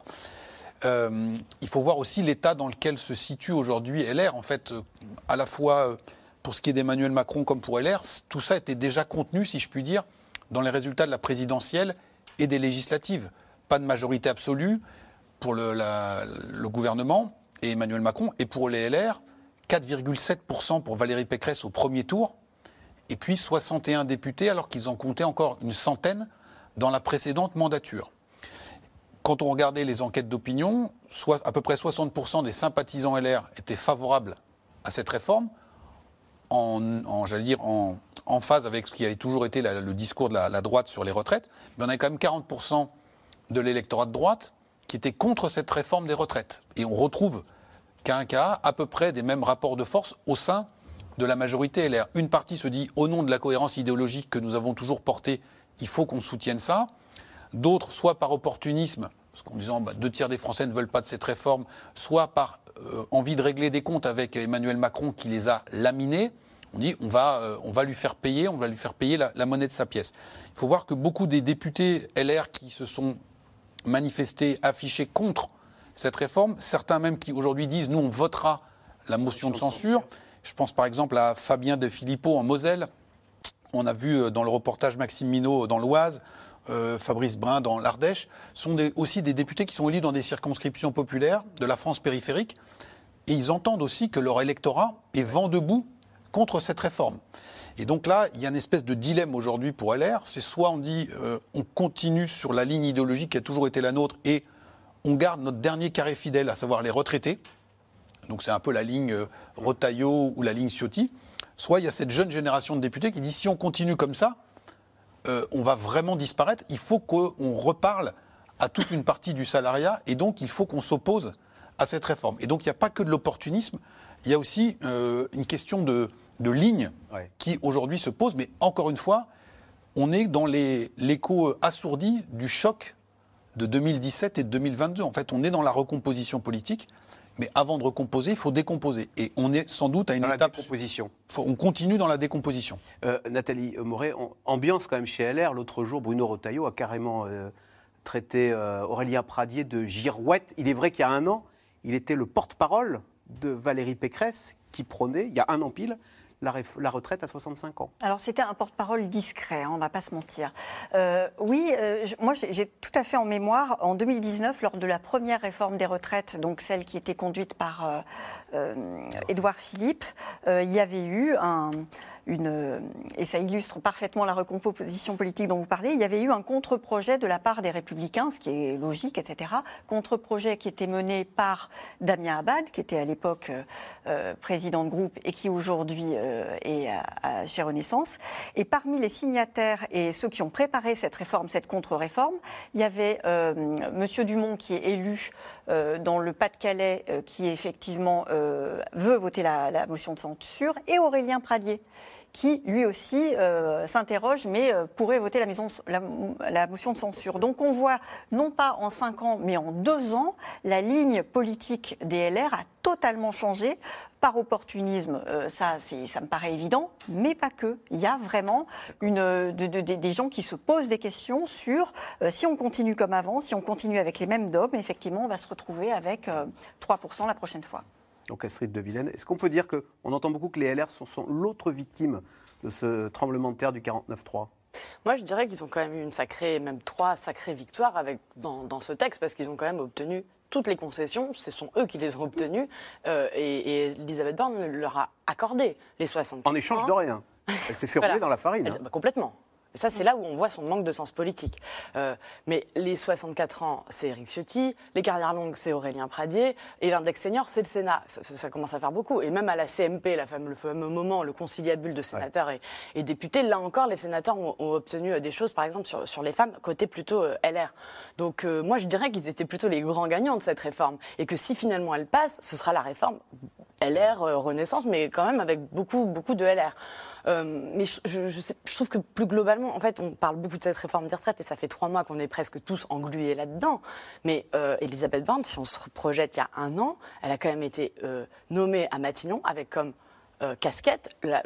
Euh, il faut voir aussi l'état dans lequel se situe aujourd'hui LR. En fait, à la fois pour ce qui est d'Emmanuel Macron comme pour LR, tout ça était déjà contenu, si je puis dire, dans les résultats de la présidentielle et des législatives. Pas de majorité absolue pour le, gouvernement et Emmanuel Macron, et pour les LR, 4,7% pour Valérie Pécresse au premier tour, et puis 61 députés alors qu'ils en comptaient encore une centaine dans la précédente mandature. Quand on regardait les enquêtes d'opinion, à peu près 60% des sympathisants LR étaient favorables à cette réforme, en, j'allais dire, en, en phase avec ce qui avait toujours été le discours de la, droite sur les retraites. Mais on avait quand même 40% de l'électorat de droite qui était contre cette réforme des retraites. Et on retrouve qu'un cas à peu près des mêmes rapports de force au sein de la majorité LR. Une partie se dit, au nom de la cohérence idéologique que nous avons toujours portée, il faut qu'on soutienne ça. D'autres, soit par opportunisme, parce qu'en disant bah, deux tiers des Français ne veulent pas de cette réforme, soit par envie de régler des comptes avec Emmanuel Macron qui les a laminés. On dit on va, euh, on va lui faire payer, on va lui faire payer la, la monnaie de sa pièce. Il faut voir que beaucoup des députés LR qui se sont manifestés, affichés contre cette réforme, certains même qui aujourd'hui disent nous on votera la motion de censure. Je pense par exemple à Fabien de Filippo en Moselle. On a vu euh, dans le reportage Maxime Minot dans l'Oise, euh, Fabrice Brun dans l'Ardèche, sont aussi des députés qui sont élus dans des circonscriptions populaires de la France périphérique. Et ils entendent aussi que leur électorat est vent debout contre cette réforme. Et donc là, il y a une espèce de dilemme aujourd'hui pour LR. C'est soit on dit euh, on continue sur la ligne idéologique qui a toujours été la nôtre et on garde notre dernier carré fidèle, à savoir les retraités. Donc c'est un peu la ligne euh, Retailleau ou la ligne Ciotti. Soit il y a cette jeune génération de députés qui dit si on continue comme ça, euh, on va vraiment disparaître. Il faut qu'on reparle à toute une partie du salariat et donc il faut qu'on s'oppose à cette réforme. Et donc il n'y a pas que de l'opportunisme, il y a aussi euh, une question de, de ligne qui aujourd'hui se pose. Mais encore une fois, on est dans l'écho assourdi du choc de 2017 et de 2022. En fait, on est dans la recomposition politique. Mais avant de recomposer, il faut décomposer. Et on est sans doute à une Dans la étape. décomposition. Faut- on continue dans la décomposition. Euh, Nathalie Moret, on- ambiance quand même chez LR. L'autre jour, Bruno Retailleau a carrément euh, traité euh, Aurélien Pradier de girouette. Il est vrai qu'il y a un an, il était le porte-parole de Valérie Pécresse qui prônait, il y a un an pile, la, retraite à 65 ans. Alors c'était un porte-parole discret, hein, on ne va pas se mentir. Euh, oui, euh, moi j'ai tout à fait en mémoire, en 2019, lors de la première réforme des retraites, donc celle qui était conduite par euh, Édouard Philippe, il y avait eu un- une, et ça illustre parfaitement la recomposition politique dont vous parlez, il y avait eu un contre-projet de la part des Républicains, ce qui est logique, etc. Contre-projet qui était mené par Damien Abad, qui était à l'époque euh, président de groupe et qui aujourd'hui est chez Renaissance. Et parmi les signataires et ceux qui ont préparé cette réforme, cette contre-réforme, il y avait Monsieur Dumont qui est élu dans le Pas-de-Calais, qui effectivement veut voter la motion de censure, et Aurélien Pradier qui lui aussi euh, s'interroge, mais euh, pourrait voter la, motion de censure. Donc on voit, non pas en cinq ans, mais en deux ans, la ligne politique des LR a totalement changé par opportunisme, euh, ça, me paraît évident, mais pas que. Il y a vraiment des gens qui se posent des questions sur si on continue comme avant, si on continue avec les mêmes dogmes, effectivement, on va se retrouver avec 3% la prochaine fois donc Astrid de Vilaine. Est-ce qu'on peut dire qu'on entend beaucoup que les LR sont, l'autre victime de ce tremblement de terre du 49-3 moi, je dirais qu'ils ont quand même eu une sacrée, même trois sacrées victoires avec, dans, ce texte, parce qu'ils ont quand même obtenu toutes les concessions, ce sont eux qui les ont obtenues, euh, et, Elisabeth Borne leur a accordé les 60 En échange de rien. Elle s'est fait rouler dans la farine. Hein. Bah, complètement ça, c'est là où on voit son manque de sens politique. Euh, mais les 64 ans, c'est Eric Ciotti, les carrières longues, c'est Aurélien Pradier, et l'index senior, c'est le Sénat. Ça, commence à faire beaucoup. Et même à la CMP, la le fameux moment, le conciliabule de sénateurs et, députés, là encore, les sénateurs ont, obtenu euh, des choses, par exemple, sur, les femmes, côté plutôt euh, LR. Donc moi, je dirais qu'ils étaient plutôt les grands gagnants de cette réforme. Et que si finalement elle passe, ce sera la réforme LR Renaissance, mais quand même avec beaucoup, beaucoup de LR. Euh, mais je, trouve que plus globalement, en fait, on parle beaucoup de cette réforme des retraites et ça fait trois mois qu'on est presque tous englués là-dedans. Mais euh, Elisabeth Borne, si on se projette il y a un an, elle a quand même été euh, nommée à Matignon avec comme casquette la,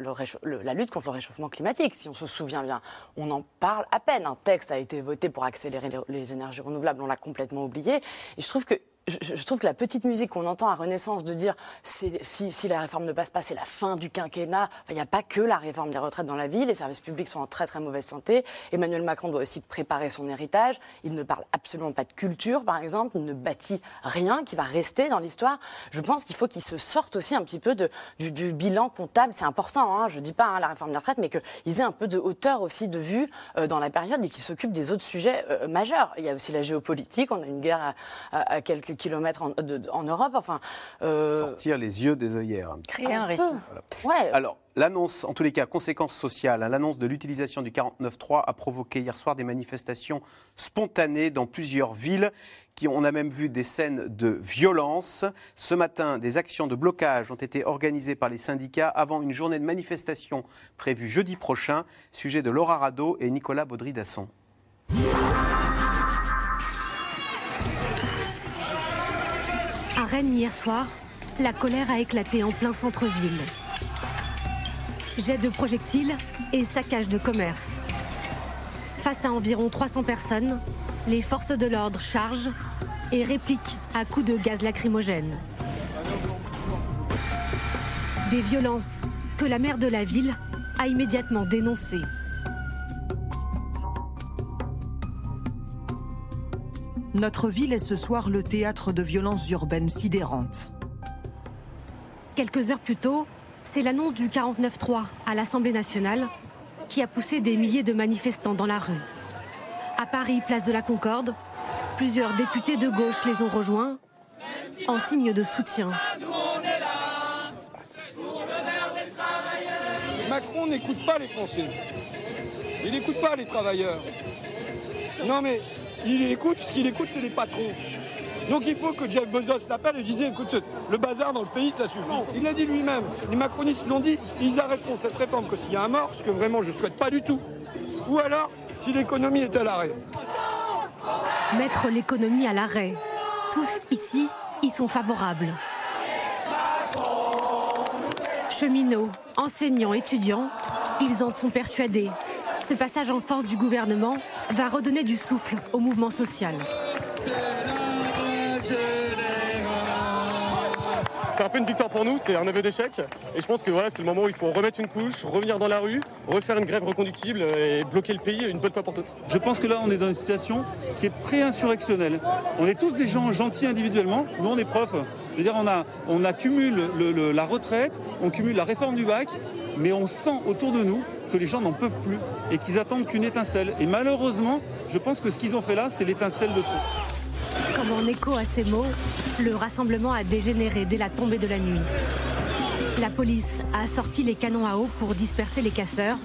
lutte contre le réchauffement climatique. Si on se souvient bien, on en parle à peine. Un texte a été voté pour accélérer les, les énergies renouvelables, on l'a complètement oublié. Et je trouve que je, trouve que la petite musique qu'on entend à Renaissance de dire si, la réforme ne passe pas, c'est la fin du quinquennat. Il n'y a pas que la réforme des retraites dans la vie. Les services publics sont en très très mauvaise santé. Emmanuel Macron doit aussi préparer son héritage. Il ne parle absolument pas de culture, par exemple. Il ne bâtit rien qui va rester dans l'histoire. Je pense qu'il faut qu'il se sorte aussi un petit peu du, bilan comptable. C'est important, hein, je ne dis pas hein, la réforme des retraites, mais qu'ils aient un peu de hauteur aussi de vue euh, dans la période et qu'ils s'occupent des autres sujets euh, majeurs. Il y a aussi la géopolitique. On a une guerre à, à quelques kilomètres en, Europe. Enfin, euh, Sortir les yeux des œillères. Créer un, récit. Ouais. Alors, l'annonce, en tous les cas, conséquences sociales, hein, l'annonce de l'utilisation du 49.3 a provoqué hier soir des manifestations spontanées dans plusieurs villes. Qui, on a même vu des scènes de violence. Ce matin, des actions de blocage ont été organisées par les syndicats avant une journée de manifestation prévue jeudi prochain. Sujet de Laura Rado et Nicolas Baudry-Dasson. Rennes hier soir, la colère a éclaté en plein centre-ville. Jet de projectiles et saccage de commerce. Face à environ 300 personnes, les forces de l'ordre chargent et répliquent à coups de gaz lacrymogène. Des violences que la maire de la ville a immédiatement dénoncées. Notre ville est ce soir le théâtre de violences urbaines sidérantes. Quelques heures plus tôt, c'est l'annonce du 49-3 à l'Assemblée nationale qui a poussé des milliers de manifestants dans la rue. À Paris, place de la Concorde, plusieurs députés de gauche les ont rejoints en signe de soutien. Macron n'écoute pas les Français. Il n'écoute pas les travailleurs. Non mais il écoute, ce qu'il écoute, c'est les patrons. Donc il faut que Jeff Bezos l'appelle et dise écoute, le bazar dans le pays, ça suffit. Il l'a dit lui-même, les macronistes l'ont dit, ils arrêteront cette réforme que s'il y a un mort, ce que vraiment je ne souhaite pas du tout. Ou alors, si l'économie est à l'arrêt. Mettre l'économie à l'arrêt. Tous ici y sont favorables. Cheminots, enseignants, étudiants, ils en sont persuadés ce passage en force du gouvernement va redonner du souffle au mouvement social. C'est un peu une victoire pour nous, c'est un aveu d'échec. Et je pense que voilà, c'est le moment où il faut remettre une couche, revenir dans la rue, refaire une grève reconductible et bloquer le pays une bonne fois pour toutes. Je pense que là, on est dans une situation qui est pré-insurrectionnelle. On est tous des gens gentils individuellement. Nous, on est profs. Dire, on, a, on accumule le- la retraite, on cumule la réforme du bac, mais on sent autour de nous que les gens n'en peuvent plus et qu'ils attendent qu'une étincelle. Et malheureusement, je pense que ce qu'ils ont fait là, c'est l'étincelle de trop. En écho à ces mots, le rassemblement a dégénéré dès la tombée de la nuit. La police a sorti les canons à eau pour disperser les casseurs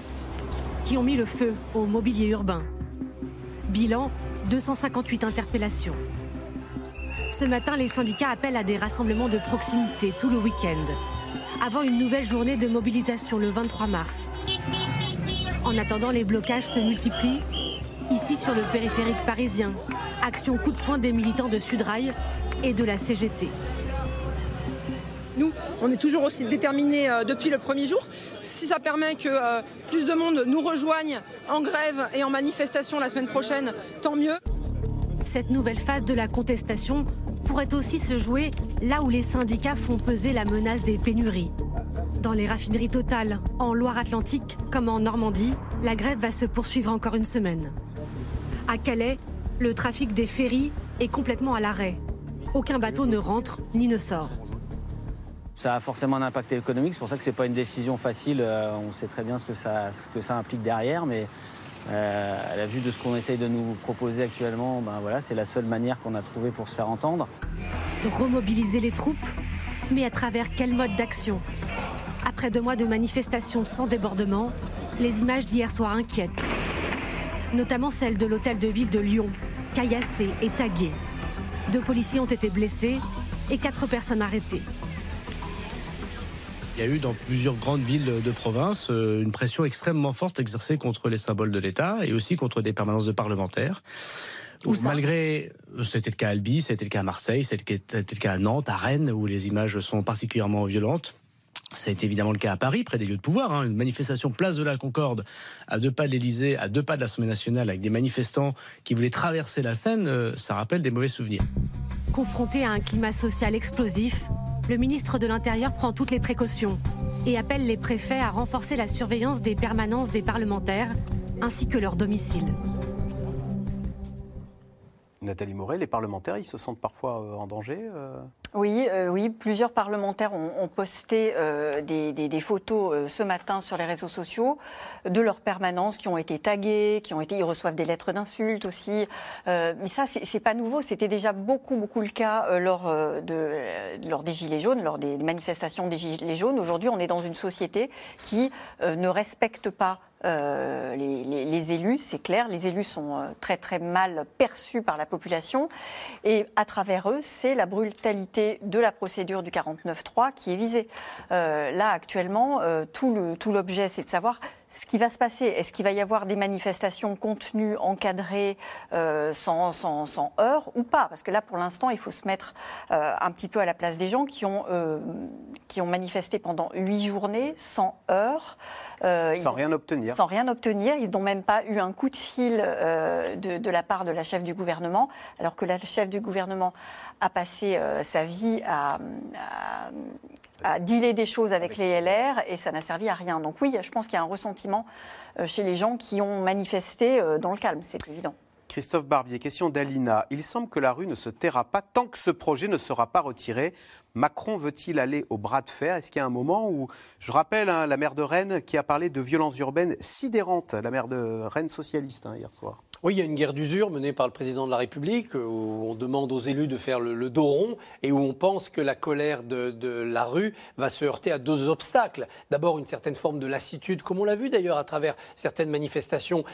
qui ont mis le feu au mobilier urbain. Bilan 258 interpellations. Ce matin, les syndicats appellent à des rassemblements de proximité tout le week-end, avant une nouvelle journée de mobilisation le 23 mars. En attendant, les blocages se multiplient, ici sur le périphérique parisien. Action coup de poing des militants de Sudrail et de la CGT. Nous, on est toujours aussi déterminés euh, depuis le premier jour. Si ça permet que euh, plus de monde nous rejoigne en grève et en manifestation la semaine prochaine, tant mieux. Cette nouvelle phase de la contestation pourrait aussi se jouer là où les syndicats font peser la menace des pénuries. Dans les raffineries totales, en Loire-Atlantique comme en Normandie, la grève va se poursuivre encore une semaine. À Calais, le trafic des ferries est complètement à l'arrêt. Aucun bateau ne rentre ni ne sort. Ça a forcément un impact économique, c'est pour ça que c'est pas une décision facile. euh, On sait très bien ce que ça, ce que ça implique derrière, mais euh, à la vue de ce qu'on essaye de nous proposer actuellement, ben voilà, c'est la seule manière qu'on a trouvée pour se faire entendre. Remobiliser les troupes, mais à travers quel mode d'action? Après deux mois de manifestations sans débordement, les images d'hier soir inquiètent. Notamment celles de l'hôtel de ville de Lyon, caillassé et tagué. Deux policiers ont été blessés et quatre personnes arrêtées. Il y a eu dans plusieurs grandes villes de province euh, une pression extrêmement forte exercée contre les symboles de l'État et aussi contre des permanences de parlementaires. Où malgré, c'était le cas à Albi, c'était le cas à Marseille, c'était le cas à Nantes, à Rennes, où les images sont particulièrement violentes. Ça a été évidemment le cas à Paris, près des lieux de pouvoir. hein. Une manifestation place de la Concorde, à deux pas de l'Élysée, à deux pas de l'Assemblée nationale, avec des manifestants qui voulaient traverser la Seine, euh, ça rappelle des mauvais souvenirs. Confronté à un climat social explosif, le ministre de l'Intérieur prend toutes les précautions et appelle les préfets à renforcer la surveillance des permanences des parlementaires ainsi que leur domicile. Nathalie Moret, les parlementaires, ils se sentent parfois euh, en danger euh Oui, euh, oui, plusieurs parlementaires ont, posté des, photos ce matin sur les réseaux sociaux de leurs permanences qui ont été taguées, qui ont été, ils reçoivent des lettres d'insultes aussi. Mais ça, c'est pas nouveau. C'était déjà beaucoup, beaucoup le cas lors de lors des gilets jaunes, lors des manifestations des gilets jaunes. Aujourd'hui, on est dans une société qui ne respecte pas euh, les, élus, c'est clair. Les élus sont euh, très très mal perçus par la population. Et à travers eux, c'est la brutalité de la procédure du 49.3 qui est visée. Euh, là, actuellement, tout le- tout l'objet, c'est de savoir ce qui va se passer. Est-ce qu'il va y avoir des manifestations contenues, encadrées, euh, sans, sans, sans heurts ou pas? Parce que là, pour l'instant, il faut se mettre euh, un petit peu à la place des gens qui ont, euh, qui ont manifesté pendant huit journées sans heurts. Ils Sans rien obtenir. Sans rien obtenir. Ils n'ont même pas eu un coup de fil de, de la part de la chef du gouvernement, alors que la chef du gouvernement a passé sa vie à, à, à dealer des choses avec les LR et ça n'a servi à rien. Donc oui, je pense qu'il y a un ressentiment euh, chez les gens qui ont manifesté euh, dans le calme, c'est évident. Christophe Barbier, question d'Alina. Il semble que la rue ne se taira pas tant que ce projet ne sera pas retiré. Macron veut-il aller au bras de fer? Est-ce qu'il y a un moment où, je rappelle, hein, la maire de Rennes qui a parlé de violences urbaines sidérantes, la maire de Rennes socialiste hein, hier soir. Oui, il y a une guerre d'usure menée par le président de la République euh, où on demande aux élus de faire le, dos rond et où on pense que la colère de, la rue va se heurter à deux obstacles. D'abord, une certaine forme de lassitude, comme on l'a vu d'ailleurs à travers certaines manifestations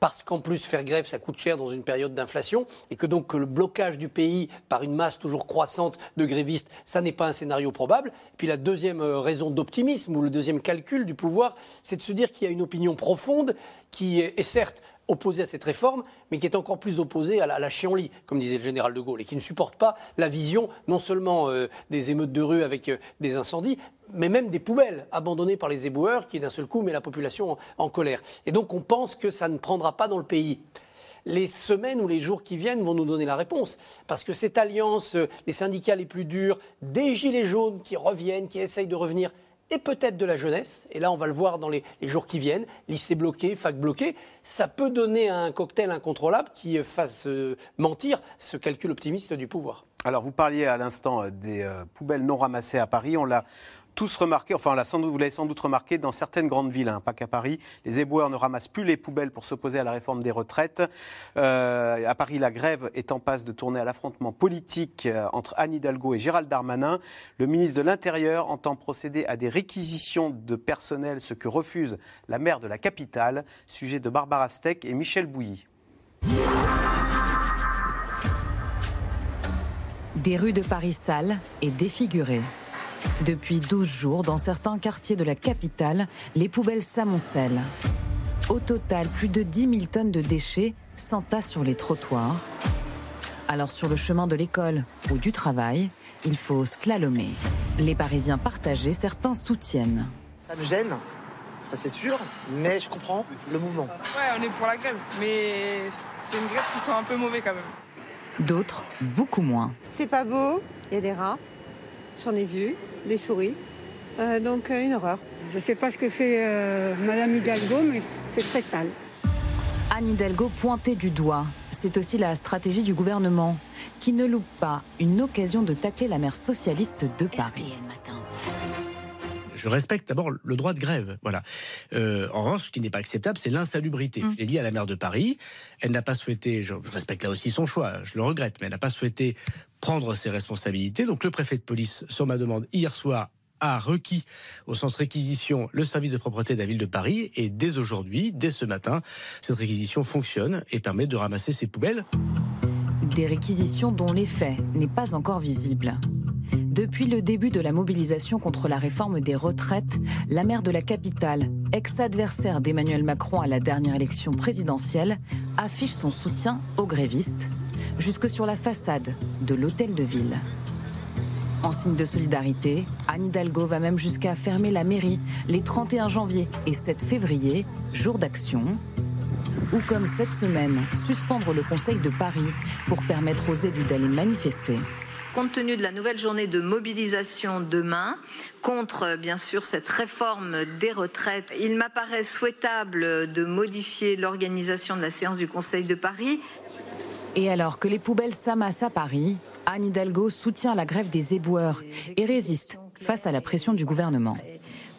parce qu'en plus faire grève ça coûte cher dans une période d'inflation et que donc le blocage du pays par une masse toujours croissante de grévistes, ça n'est pas un scénario probable. Puis la deuxième euh, raison d'optimisme ou le deuxième calcul du pouvoir, c'est de se dire qu'il y a une opinion profonde qui est certes opposée à cette réforme, mais qui est encore plus opposée à la, à comme disait le général de Gaulle, et qui ne supporte pas la vision non seulement euh, des émeutes de rue avec euh, des incendies, mais même des poubelles abandonnées par les éboueurs qui d'un seul coup met la population en, en colère. Et donc on pense que ça ne prendra pas dans le pays. Les semaines ou les jours qui viennent vont nous donner la réponse. Parce que cette alliance, euh, les syndicats les plus durs, des gilets jaunes qui reviennent, qui essayent de revenir, et peut-être de la jeunesse, et là on va le voir dans les, jours qui viennent, lycée bloqué, fac bloqué, ça peut donner un cocktail incontrôlable qui fasse euh, mentir ce calcul optimiste du pouvoir. Alors, vous parliez à l'instant euh, des euh, poubelles non ramassées à Paris. On l'a tous remarqué, enfin, vous l'avez sans doute remarqué dans certaines grandes villes, hein, pas qu'à Paris. Les éboueurs ne ramassent plus les poubelles pour s'opposer à la réforme des retraites. Euh, à Paris, la grève est en passe de tourner à l'affrontement politique euh, entre Anne Hidalgo et Gérald Darmanin. Le ministre de l'Intérieur entend procéder à des réquisitions de personnel, ce que refuse la maire de la capitale. Sujet de Barbara Steck et Michel Bouilly. Des rues de Paris sales et défigurées. Depuis 12 jours, dans certains quartiers de la capitale, les poubelles s'amoncellent. Au total, plus de 10 000 tonnes de déchets s'entassent sur les trottoirs. Alors sur le chemin de l'école ou du travail, il faut slalomer. Les Parisiens partagés, certains soutiennent. Ça me gêne, ça c'est sûr, mais je comprends le mouvement. Ouais, on est pour la grève, mais c'est une grève qui sent un peu mauvais quand même. D'autres, beaucoup moins. C'est pas beau, il y a des rats, j'en ai vu, des souris, Euh, donc euh, une horreur. Je ne sais pas ce que fait euh, Madame Hidalgo, mais c'est très sale. Anne Hidalgo pointée du doigt. C'est aussi la stratégie du gouvernement, qui ne loupe pas une occasion de tacler la maire socialiste de Paris. Je respecte d'abord le droit de grève. Voilà. Euh, en revanche, ce qui n'est pas acceptable, c'est l'insalubrité. Je l'ai dit à la maire de Paris. Elle n'a pas souhaité, je, je respecte là aussi son choix, je le regrette, mais elle n'a pas souhaité prendre ses responsabilités. Donc le préfet de police, sur ma demande hier soir, a requis au sens réquisition le service de propreté de la ville de Paris. Et dès aujourd'hui, dès ce matin, cette réquisition fonctionne et permet de ramasser ces poubelles. Des réquisitions dont l'effet n'est pas encore visible. Depuis le début de la mobilisation contre la réforme des retraites, la maire de la capitale, ex-adversaire d'Emmanuel Macron à la dernière élection présidentielle, affiche son soutien aux grévistes, jusque sur la façade de l'hôtel de ville. En signe de solidarité, Anne Hidalgo va même jusqu'à fermer la mairie les 31 janvier et 7 février, jour d'action. Ou comme cette semaine, suspendre le Conseil de Paris pour permettre aux élus d'aller manifester. Compte tenu de la nouvelle journée de mobilisation demain contre, bien sûr, cette réforme des retraites, il m'apparaît souhaitable de modifier l'organisation de la séance du Conseil de Paris. Et alors que les poubelles s'amassent à Paris, Anne Hidalgo soutient la grève des éboueurs et résiste face à la pression du gouvernement.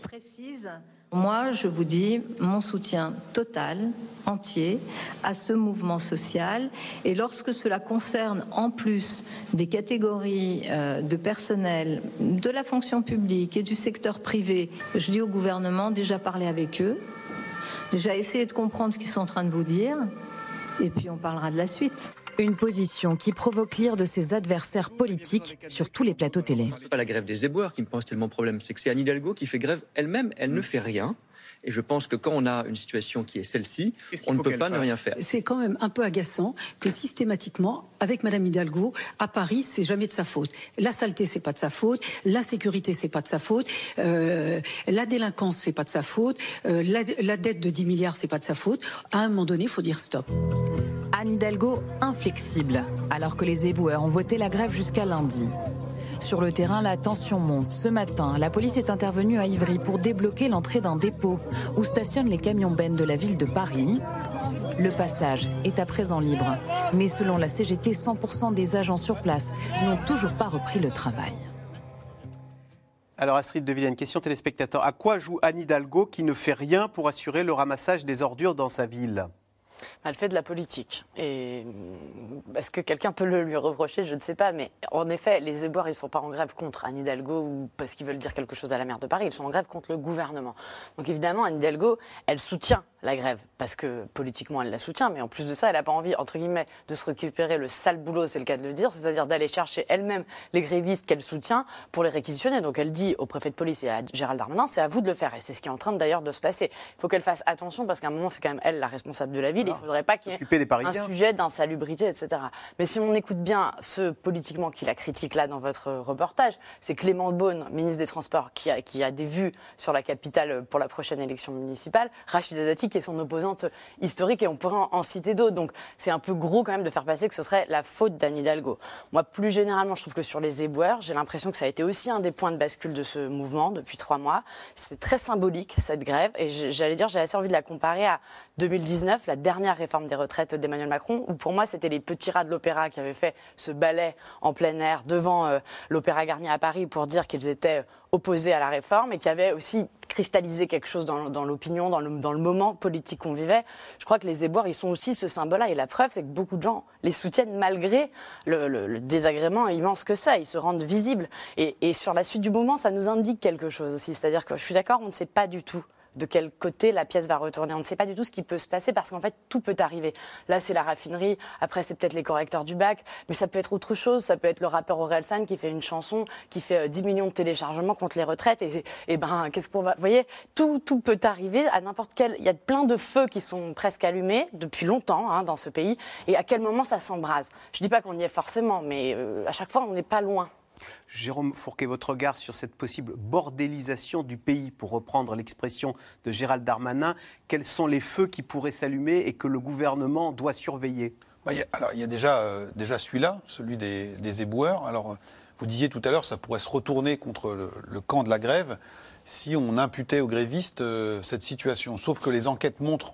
Précise. Moi, je vous dis mon soutien total, entier, à ce mouvement social. Et lorsque cela concerne en plus des catégories euh, de personnel de la fonction publique et du secteur privé, je dis au gouvernement déjà parler avec eux, déjà essayer de comprendre ce qu'ils sont en train de vous dire, et puis on parlera de la suite. Une position qui provoque l'ire de ses adversaires politiques sur tous les plateaux télé. C'est pas la grève des éboueurs qui me pose tellement problème, c'est que c'est Anne Hidalgo qui fait grève elle-même, elle ne fait rien. Et je pense que quand on a une situation qui est celle-ci, on ne peut pas ne rien faire. C'est quand même un peu agaçant que systématiquement, avec Madame Hidalgo, à Paris, c'est jamais de sa faute. La saleté, c'est pas de sa faute. L'insécurité, c'est pas de sa faute. Euh, la délinquance, c'est pas de sa faute. Euh, la, la dette de 10 milliards, c'est pas de sa faute. À un moment donné, il faut dire stop. Anne Hidalgo inflexible, alors que les éboueurs ont voté la grève jusqu'à lundi. Sur le terrain, la tension monte. Ce matin, la police est intervenue à Ivry pour débloquer l'entrée d'un dépôt où stationnent les camions bennes de la ville de Paris. Le passage est à présent libre, mais selon la CGT, 100% des agents sur place n'ont toujours pas repris le travail. Alors Astrid Devillene, question téléspectateur. À quoi joue Anne Hidalgo qui ne fait rien pour assurer le ramassage des ordures dans sa ville? Elle fait de la politique. Et mm, est-ce que quelqu'un peut le lui reprocher? Je ne sais pas. Mais en effet, les éboueurs, ils ne sont pas en grève contre Anne Hidalgo parce qu'ils veulent dire quelque chose à la maire de Paris. Ils sont en grève contre le gouvernement. Donc évidemment, Anne Hidalgo, elle soutient la grève parce que politiquement, elle la soutient. Mais en plus de ça, elle n'a pas envie, entre guillemets, de se récupérer le sale boulot, c'est le cas de le dire, c'est-à-dire d'aller chercher elle-même les grévistes qu'elle soutient pour les réquisitionner. Donc elle dit au préfet de police et à Gérald Darmanin, c'est à vous de le faire. Et c'est ce qui est en train d'ailleurs de se passer. Il faut qu'elle fasse attention parce qu'à un moment, c'est quand même elle la responsable de la ville. Il ne faudrait pas qu'il y ait un sujet d'insalubrité, etc. Mais si on écoute bien ce politiquement qui la critique là dans votre reportage, c'est Clément Beaune, ministre des Transports, qui a, qui a des vues sur la capitale pour la prochaine élection municipale, Rachida Dati politique et son opposante historique, et on pourrait en, citer d'autres. Donc c'est un peu gros quand même de faire passer que ce serait la faute d'Anne Hidalgo. Moi, plus généralement, je trouve que sur les éboueurs, j'ai l'impression que ça a été aussi un des points de bascule de ce mouvement depuis trois mois. C'est très symbolique, cette grève, et j'allais dire, j'ai assez envie de la comparer à 2019, la dernière réforme des retraites d'Emmanuel Macron, où pour moi, c'était les petits rats de l'opéra qui avaient fait ce ballet en plein air devant euh, l'Opéra Garnier à Paris pour dire qu'ils étaient opposés à la réforme et qui avaient aussi cristallisé quelque chose dans, l'opinion, dans le, moment politique qu'on vivait. Je crois que les éboueurs, ils sont aussi ce symbole-là. Et la preuve, c'est que beaucoup de gens les soutiennent malgré le désagrément immense que ça. Ils se rendent visibles. Et, et sur la suite du mouvement, ça nous indique quelque chose aussi. C'est-à-dire que je suis d'accord, on ne sait pas du tout de quel côté la pièce va retourner. On ne sait pas du tout ce qui peut se passer parce qu'en fait, tout peut arriver. Là, c'est la raffinerie, après, c'est peut-être les correcteurs du bac, mais ça peut être autre chose. Ça peut être le rappeur Orelsan qui fait une chanson qui fait euh, 10 millions de téléchargements contre les retraites. Et, et ben, qu'est-ce qu'on va. Vous voyez, tout, tout peut arriver à n'importe quel. Il y a plein de feux qui sont presque allumés depuis longtemps hein, dans ce pays. Et à quel moment ça s'embrase? Je dis pas qu'on y est forcément, mais euh, à chaque fois, on n'est pas loin. Jérôme Fourquet, votre regard sur cette possible bordélisation du pays, pour reprendre l'expression de Gérald Darmanin, quels sont les feux qui pourraient s'allumer et que le gouvernement doit surveiller? Bah, il y a- alors, il y a déjà, euh, celui-là, celui des, éboueurs. Alors, euh, vous disiez tout à l'heure, ça pourrait se retourner contre le, le camp de la grève si on imputait aux grévistes euh, cette situation. Sauf que les enquêtes montrent,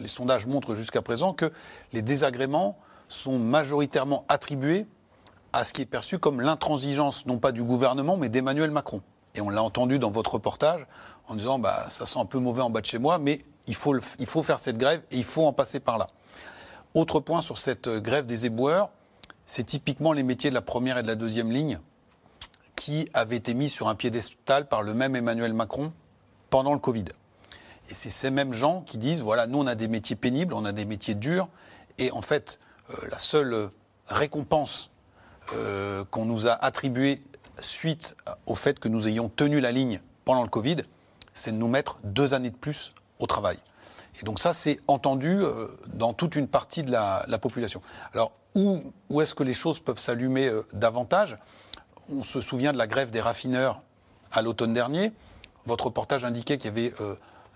les sondages montrent jusqu'à présent que les désagréments sont majoritairement attribués à ce qui est perçu comme l'intransigeance, non pas du gouvernement, mais d'Emmanuel Macron. Et on l'a entendu dans votre reportage en disant bah, ça sent un peu mauvais en bas de chez moi, mais il faut, faire cette grève et il faut en passer par là. Autre point sur cette euh, grève des éboueurs, c'est typiquement les métiers de la première et de la deuxième ligne qui avaient été mis sur un piédestal par le même Emmanuel Macron pendant le Covid. Et c'est ces mêmes gens qui disent voilà, nous on a des métiers pénibles, on a des métiers durs, et en fait, euh, la seule euh, récompense euh, qu'on nous a attribuée suite au fait que nous ayons tenu la ligne pendant le Covid, c'est de nous mettre deux années de plus au travail. Et donc ça, c'est entendu euh, dans toute une partie de la, la population. Alors, où, est-ce que les choses peuvent s'allumer euh, davantage? On se souvient de la grève des raffineurs à l'automne dernier. Votre reportage indiquait qu'il y avait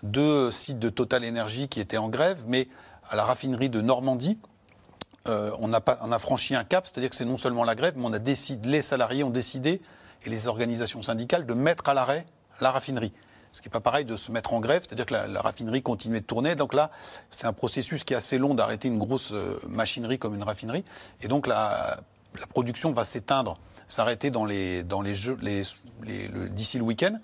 deux sites de Total Energy qui étaient en grève, mais à la raffinerie de Normandie, euh, on, a franchi un cap, c'est-à-dire que c'est non seulement la grève, mais on a décidé, les salariés ont décidé, et les organisations syndicales, de mettre à l'arrêt la raffinerie. Ce qui n'est pas pareil de se mettre en grève, c'est-à-dire que la, raffinerie continuait de tourner. Donc là, c'est un processus qui est assez long d'arrêter une grosse euh, machinerie comme une raffinerie. Et donc la, production va s'éteindre, s'arrêter d'ici le week-end.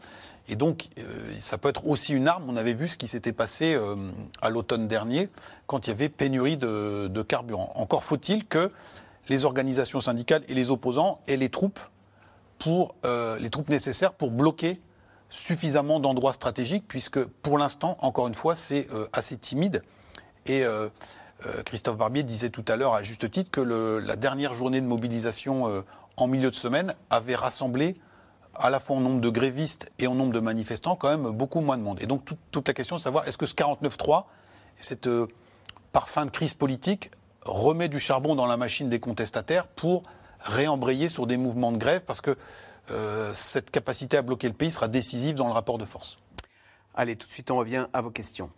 Et donc, euh, ça peut être aussi une arme. On avait vu ce qui s'était passé euh, à l'automne dernier, quand il y avait pénurie de, carburant. Encore faut-il que les organisations syndicales et les opposants aient les troupes, pour, euh, les troupes nécessaires pour bloquer suffisamment d'endroits stratégiques, puisque pour l'instant, encore une fois, c'est assez timide. Et Christophe Barbier disait tout à l'heure, à juste titre, que la dernière journée de mobilisation en milieu de semaine avait rassemblé à la fois en nombre de grévistes et en nombre de manifestants, quand même beaucoup moins de monde. Et donc toute, la question de savoir est-ce que ce 49-3, cette euh, parfum de crise politique, remet du charbon dans la machine des contestataires pour réembrayer sur des mouvements de grève, parce que euh, cette capacité à bloquer le pays sera décisive dans le rapport de force? Allez, tout de suite, on revient à vos questions.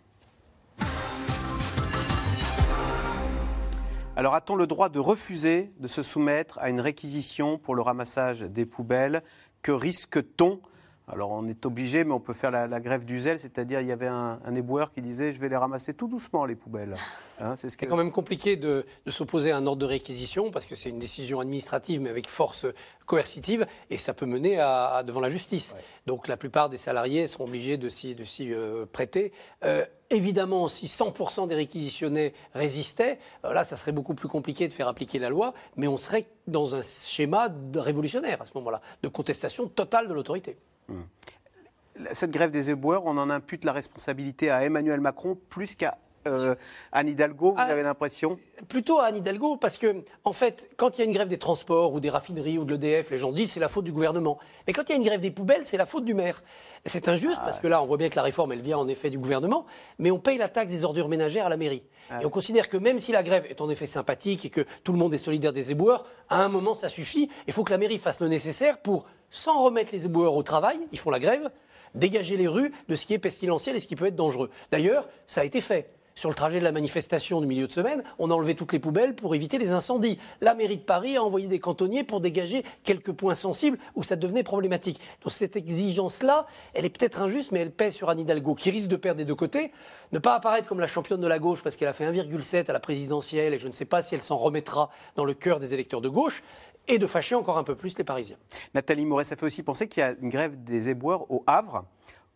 Alors, a-t-on le droit de refuser de se soumettre à une réquisition pour le ramassage des poubelles Que risque-t-on Alors, on est obligé, mais on peut faire la, la grève du zèle, c'est-à-dire il y avait un, un éboueur qui disait je vais les ramasser tout doucement, les poubelles. Hein, c'est ce que... quand même compliqué de, de s'opposer à un ordre de réquisition parce que c'est une décision administrative mais avec force coercitive et ça peut mener à, à- devant la justice. Donc la plupart des salariés seront obligés de s'y, de s'y, euh, prêter. Euh, évidemment, si 100% des réquisitionnés résistaient, euh, là, ça serait beaucoup plus compliqué de faire appliquer la loi, mais on serait dans un schéma révolutionnaire à ce moment-là, de contestation totale de l'autorité. Cette grève des éboueurs, on en impute la responsabilité à Emmanuel Macron plus qu'à euh, Anne Hidalgo, vous Ah, avez l'impression Plutôt à Anne Hidalgo, parce que, en fait, quand il y a une grève des transports ou des raffineries ou de l'EDF, les gens disent c'est la faute du gouvernement. Mais quand il y a une grève des poubelles, c'est la faute du maire. C'est injuste, parce que là, on voit bien que la réforme, elle vient en effet du gouvernement, mais on paye la taxe des ordures ménagères à la mairie. Et on considère que même si la grève est en effet sympathique et que tout le monde est solidaire des éboueurs, à un moment, ça suffit. Il faut que la mairie fasse le nécessaire pour, sans remettre les éboueurs au travail, ils font la grève, dégager les rues de ce qui est pestilentiel et ce qui peut être dangereux. D'ailleurs, ça a été fait. Sur le trajet de la manifestation du milieu de semaine, on a enlevé toutes les poubelles pour éviter les incendies. La mairie de Paris a envoyé des cantonniers pour dégager quelques points sensibles où ça devenait problématique. Donc cette exigence-là, elle est peut-être injuste, mais elle pèse sur Anne Hidalgo, qui risque de perdre des deux côtés. Ne pas apparaître comme la championne de la gauche parce qu'elle a fait 1,7 à la présidentielle et je ne sais pas si elle s'en remettra dans le cœur des électeurs de gauche et de fâcher encore un peu plus les Parisiens. Nathalie Moret, ça fait aussi penser qu'il y a une grève des éboueurs au Havre.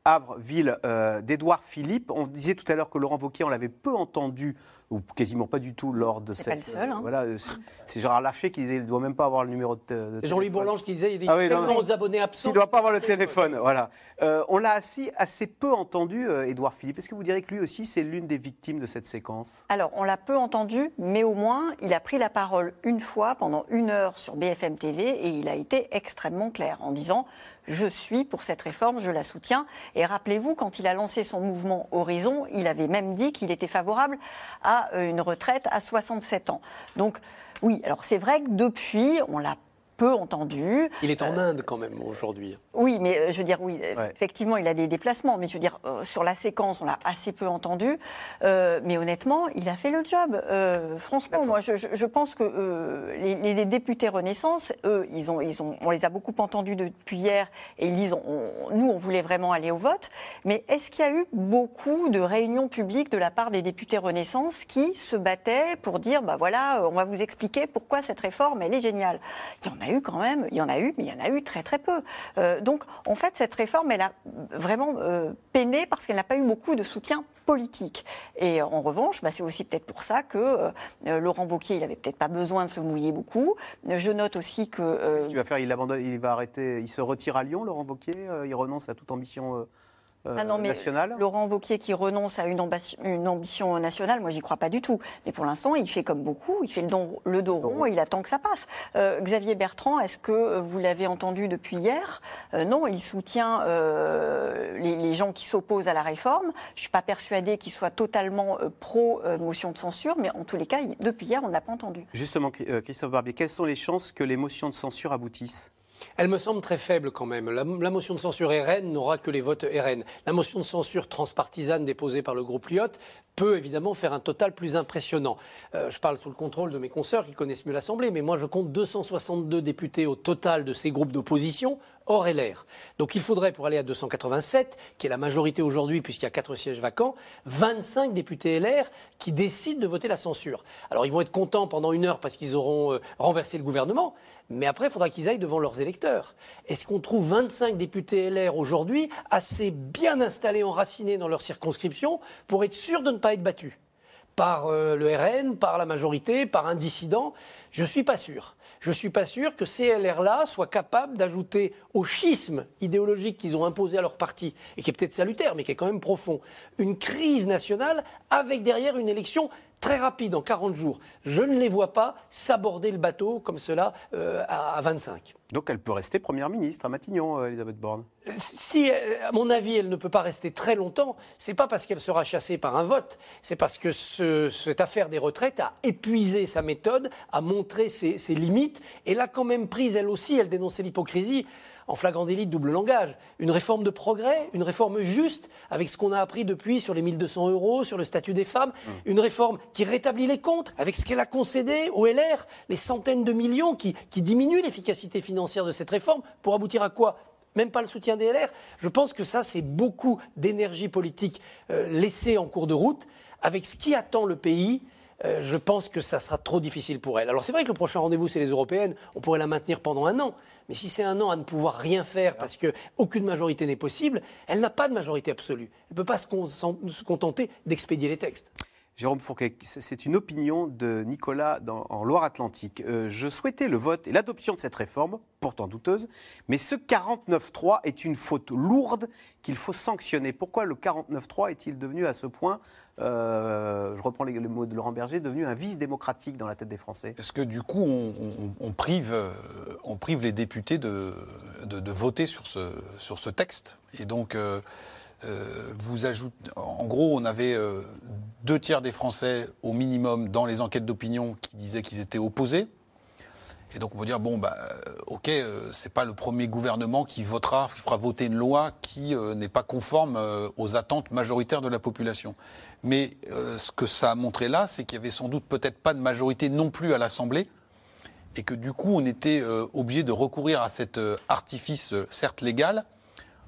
Havre, ville euh, d'Édouard Philippe. On disait tout à l'heure que Laurent Wauquiez, on l'avait peu entendu, ou quasiment pas du tout, lors de C'est cette. pas le seul, hein. voilà, euh, c'est- c'est Gérard Larcher qui disait qu'il ne doit même pas avoir le numéro de. de C'est Jean-Louis. Bourlange qui disait il dit Ah oui, non, tellement non. aux abonnés absents. Il ne doit pas avoir le téléphone, voilà. Euh, on l'a assez, assez peu entendu, euh, Édouard Philippe. Est-ce que vous direz que lui aussi, c'est l'une des victimes de cette séquence? Alors, on l'a peu entendu, mais au moins, il a pris la parole une fois pendant une heure sur BFM TV et il a été extrêmement clair en disant Je suis pour cette réforme, je la soutiens. Et rappelez-vous, quand il a lancé son mouvement Horizon, il avait même dit qu'il était favorable à euh, une retraite à 67 ans. Donc, oui, alors c'est vrai que depuis, on l'a peu entendu. Il est en Inde quand même aujourd'hui. Oui, mais euh, je veux dire, oui, euh, Ouais. effectivement, il a des déplacements, mais je veux dire, euh, sur la séquence, on l'a assez peu entendu. Euh, mais honnêtement, il a fait le job. Euh, franchement, moi, je, je- je pense que euh, les, députés Renaissance, eux, ils ont, ils ont, on les a beaucoup entendus depuis hier, et ils disent, on- nous, on voulait vraiment aller au vote. Mais est-ce qu'il y a eu beaucoup de réunions publiques de la part des députés Renaissance qui se battaient pour dire, bah voilà, euh, on va vous expliquer pourquoi cette réforme, elle est géniale? Il y en a eu quand même, il y en a eu, mais il y en a eu très très peu. Euh, donc, en fait, cette réforme, elle a vraiment euh, peiné parce qu'elle n'a pas eu beaucoup de soutien politique. Et en revanche, bah, c'est aussi peut-être pour ça que euh, Laurent Wauquiez, il n'avait peut-être pas besoin de se mouiller beaucoup. Je note aussi que... Qu'est-ce qu'il va faire? Il, abandonne, il va arrêter, il se retire à Lyon, Laurent Wauquiez Il renonce à toute ambition euh, Ah non, mais nationale Laurent Wauquiez qui renonce à une, ambition- une ambition nationale, moi j'y crois pas du tout. Mais pour l'instant, il fait comme beaucoup, il fait le, don- le dos rond et il attend que ça passe. Euh, Xavier Bertrand, est-ce que vous l'avez entendu depuis hier? Euh, Non, il soutient les, les gens qui s'opposent à la réforme. Je suis pas persuadée qu'il soit totalement euh, pro euh, motion de censure, mais en tous les cas, il- depuis hier, on ne l'a pas entendu. Justement, Christophe Barbier, quelles sont les chances que les motions de censure aboutissent? Elle me semble très faible quand même. La, motion de censure RN n'aura que les votes RN. La motion de censure transpartisane déposée par le groupe Lyot peut évidemment faire un total plus impressionnant. Euh, je parle sous le contrôle de mes consoeurs qui connaissent mieux l'Assemblée, mais moi je compte 262 députés au total de ces groupes d'opposition, hors LR. Donc il faudrait, pour aller à 287, qui est la majorité aujourd'hui puisqu'il y a 4 sièges vacants, 25 députés LR qui décident de voter la censure. Alors ils vont être contents pendant une heure parce qu'ils auront euh, renversé le gouvernement, mais après il faudra qu'ils aillent devant leurs électeurs. Est-ce qu'on trouve 25 députés LR aujourd'hui assez bien installés, enracinés dans leur circonscription pour être sûr de ne être battus par euh, le RN, par la majorité, par un dissident Je ne suis pas sûr. Je ne suis pas sûr que ces LR-là soient capables d'ajouter au schisme idéologique qu'ils ont imposé à leur parti, et qui est peut-être salutaire, mais qui est quand même profond, une crise nationale avec derrière une élection très rapide, en 40 jours. Je ne les vois pas s'aborder le bateau comme cela euh, à, à 25. Donc elle peut rester Première ministre à Matignon, euh, Elisabeth Borne. Si, euh, à mon avis, elle ne peut pas rester très longtemps, c'est pas parce qu'elle sera chassée par un vote, c'est parce que ce- cette affaire des retraites a épuisé sa méthode, a montré ses, ses limites, et l'a quand même prise elle aussi, elle dénonçait l'hypocrisie en flagrant délit de double langage. Une réforme de progrès, une réforme juste, avec ce qu'on a appris depuis sur les 1200 euros, sur le statut des femmes, une réforme qui rétablit les comptes, avec ce qu'elle a concédé au LR, les centaines de millions qui, qui diminuent l'efficacité financière de cette réforme, pour aboutir à quoi? Même pas le soutien des LR. Je pense que ça, c'est beaucoup d'énergie politique euh, laissée en cours de route. Avec ce qui attend le pays, euh, je pense que ça sera trop difficile pour elle. Alors c'est vrai que le prochain rendez-vous, c'est les européennes. On pourrait la maintenir pendant un an. Mais si c'est un an à ne pouvoir rien faire parce qu'aucune majorité n'est possible, elle n'a pas de majorité absolue. Elle ne peut pas se, con- se contenter d'expédier les textes. Jérôme Fourquet, c'est une opinion de Nicolas en Loire-Atlantique. Euh, je souhaitais le vote et l'adoption de cette réforme, pourtant douteuse, mais ce 49.3 est une faute lourde qu'il faut sanctionner. Pourquoi le 49.3 est-il devenu à ce point, euh, je reprends les, mots de Laurent Berger, devenu un vice démocratique dans la tête des Français? Est-ce que du coup, on, prive, euh, on prive les députés de, de- voter sur ce, sur ce texte Et donc, ajoutez. En gros, on avait euh, deux tiers des Français au minimum dans les enquêtes d'opinion qui disaient qu'ils étaient opposés. Et donc on peut dire bon bah ok c'est pas le premier gouvernement qui fera voter une loi qui n'est pas conforme aux attentes majoritaires de la population. Mais ce que ça a montré là, c'est qu'il y avait sans doute peut-être pas de majorité non plus à l'Assemblée et que du coup on était euh, obligé de recourir à cet euh, artifice euh, certes légal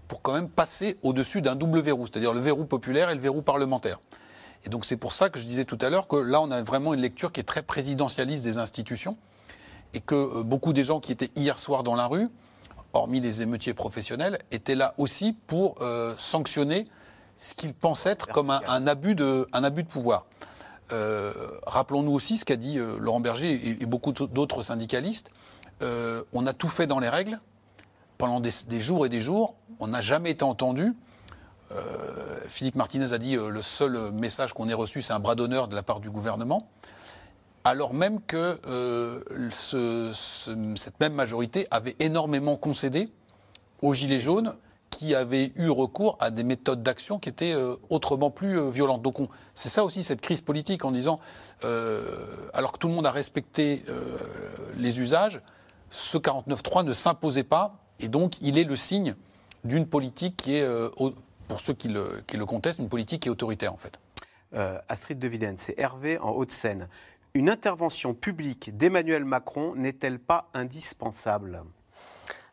pour quand même passer au-dessus d'un double verrou, c'est-à-dire le verrou populaire et le verrou parlementaire. Et donc c'est pour ça que je disais tout à l'heure que là on a vraiment une lecture qui est très présidentialiste des institutions et que beaucoup des gens qui étaient hier soir dans la rue, hormis les émeutiers professionnels, étaient là aussi pour sanctionner ce qu'ils pensent être comme un, abus de, pouvoir. Euh, rappelons-nous aussi ce qu'a dit euh, Laurent Berger et, beaucoup d'autres syndicalistes. Euh, on a tout fait dans les règles pendant des, jours et des jours. On n'a jamais été entendu. Philippe Martinez a dit le seul message qu'on ait reçu, c'est un bras d'honneur de la part du gouvernement. Alors même que cette même majorité avait énormément concédé aux Gilets jaunes qui avaient eu recours à des méthodes d'action qui étaient euh, autrement plus euh, violentes. Donc c'est ça aussi cette crise politique en disant, euh, alors que tout le monde a respecté les usages, ce 49.3 ne s'imposait pas et donc il est le signe d'une politique qui est, pour ceux qui le, qui le, contestent, une politique qui est autoritaire en fait. Astrid de Viden, c'est Hervé en Haute-Seine. Une intervention publique d'Emmanuel Macron n'est-elle pas indispensable?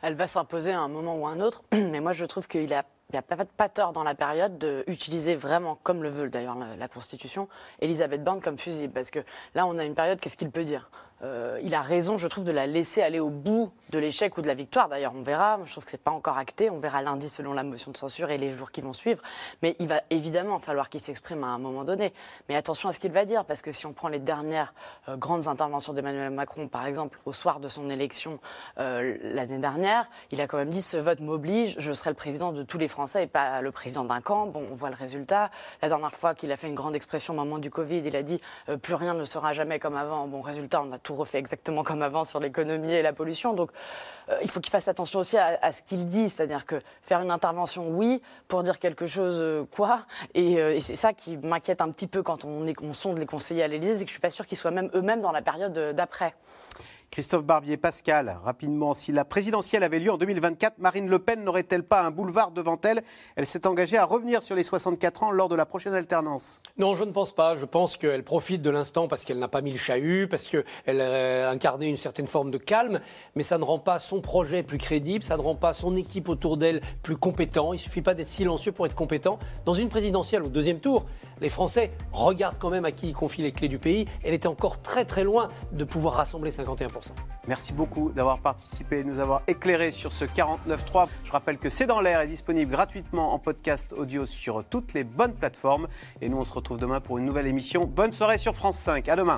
Elle va s'imposer à un moment ou à un autre. Mais moi, je trouve qu'il a il n'y a pas, pas, tort dans la période d'utiliser vraiment, comme le veut d'ailleurs la, la, Constitution, Elisabeth Borne comme fusible. Parce que là, on a une période, qu'est-ce qu'il peut dire? Euh, il a raison, je trouve, de la laisser aller au bout de l'échec ou de la victoire. D'ailleurs, on verra. Je trouve que c'est pas encore acté. On verra lundi selon la motion de censure et les jours qui vont suivre. Mais il va évidemment falloir qu'il s'exprime à un moment donné. Mais attention à ce qu'il va dire, parce que si on prend les dernières euh, grandes interventions d'Emmanuel Macron, par exemple, au soir de son élection euh, l'année dernière, il a quand même dit ce vote m'oblige. Je serai le président de tous les Français et pas le président d'un camp. Bon, on voit le résultat. La dernière fois qu'il a fait une grande expression au moment du Covid, il a dit plus rien ne sera jamais comme avant. Bon, résultat, on a tout refait exactement comme avant sur l'économie et la pollution. Donc, euh, il faut qu'il fasse attention aussi à, ce qu'il dit, c'est-à-dire que faire une intervention, oui, pour dire quelque chose, euh, quoi. Euh, et, c'est ça qui m'inquiète un petit peu quand on, sonde les conseillers à l'Élysée, c'est que je suis pas sûre qu'ils soient même eux-mêmes dans la période d'après. Christophe Barbier, Pascal, rapidement, si la présidentielle avait lieu en 2024, Marine Le Pen n'aurait-elle pas un boulevard devant elle? Elle s'est engagée à revenir sur les 64 ans lors de la prochaine alternance. Non, je ne pense pas. Je pense qu'elle profite de l'instant parce qu'elle n'a pas mis le chahut, parce qu'elle a incarné une certaine forme de calme, mais ça ne rend pas son projet plus crédible, ça ne rend pas son équipe autour d'elle plus compétent. Il ne suffit pas d'être silencieux pour être compétent. Dans une présidentielle au deuxième tour, les Français regardent quand même à qui ils confient les clés du pays. Elle était encore très très loin de pouvoir rassembler 51%. Merci beaucoup d'avoir participé de nous avoir éclairé sur ce 49.3. Je rappelle que C'est dans l'air est disponible gratuitement en podcast audio sur toutes les bonnes plateformes. Et nous, on se retrouve demain pour une nouvelle émission. Bonne soirée sur France 5. À demain.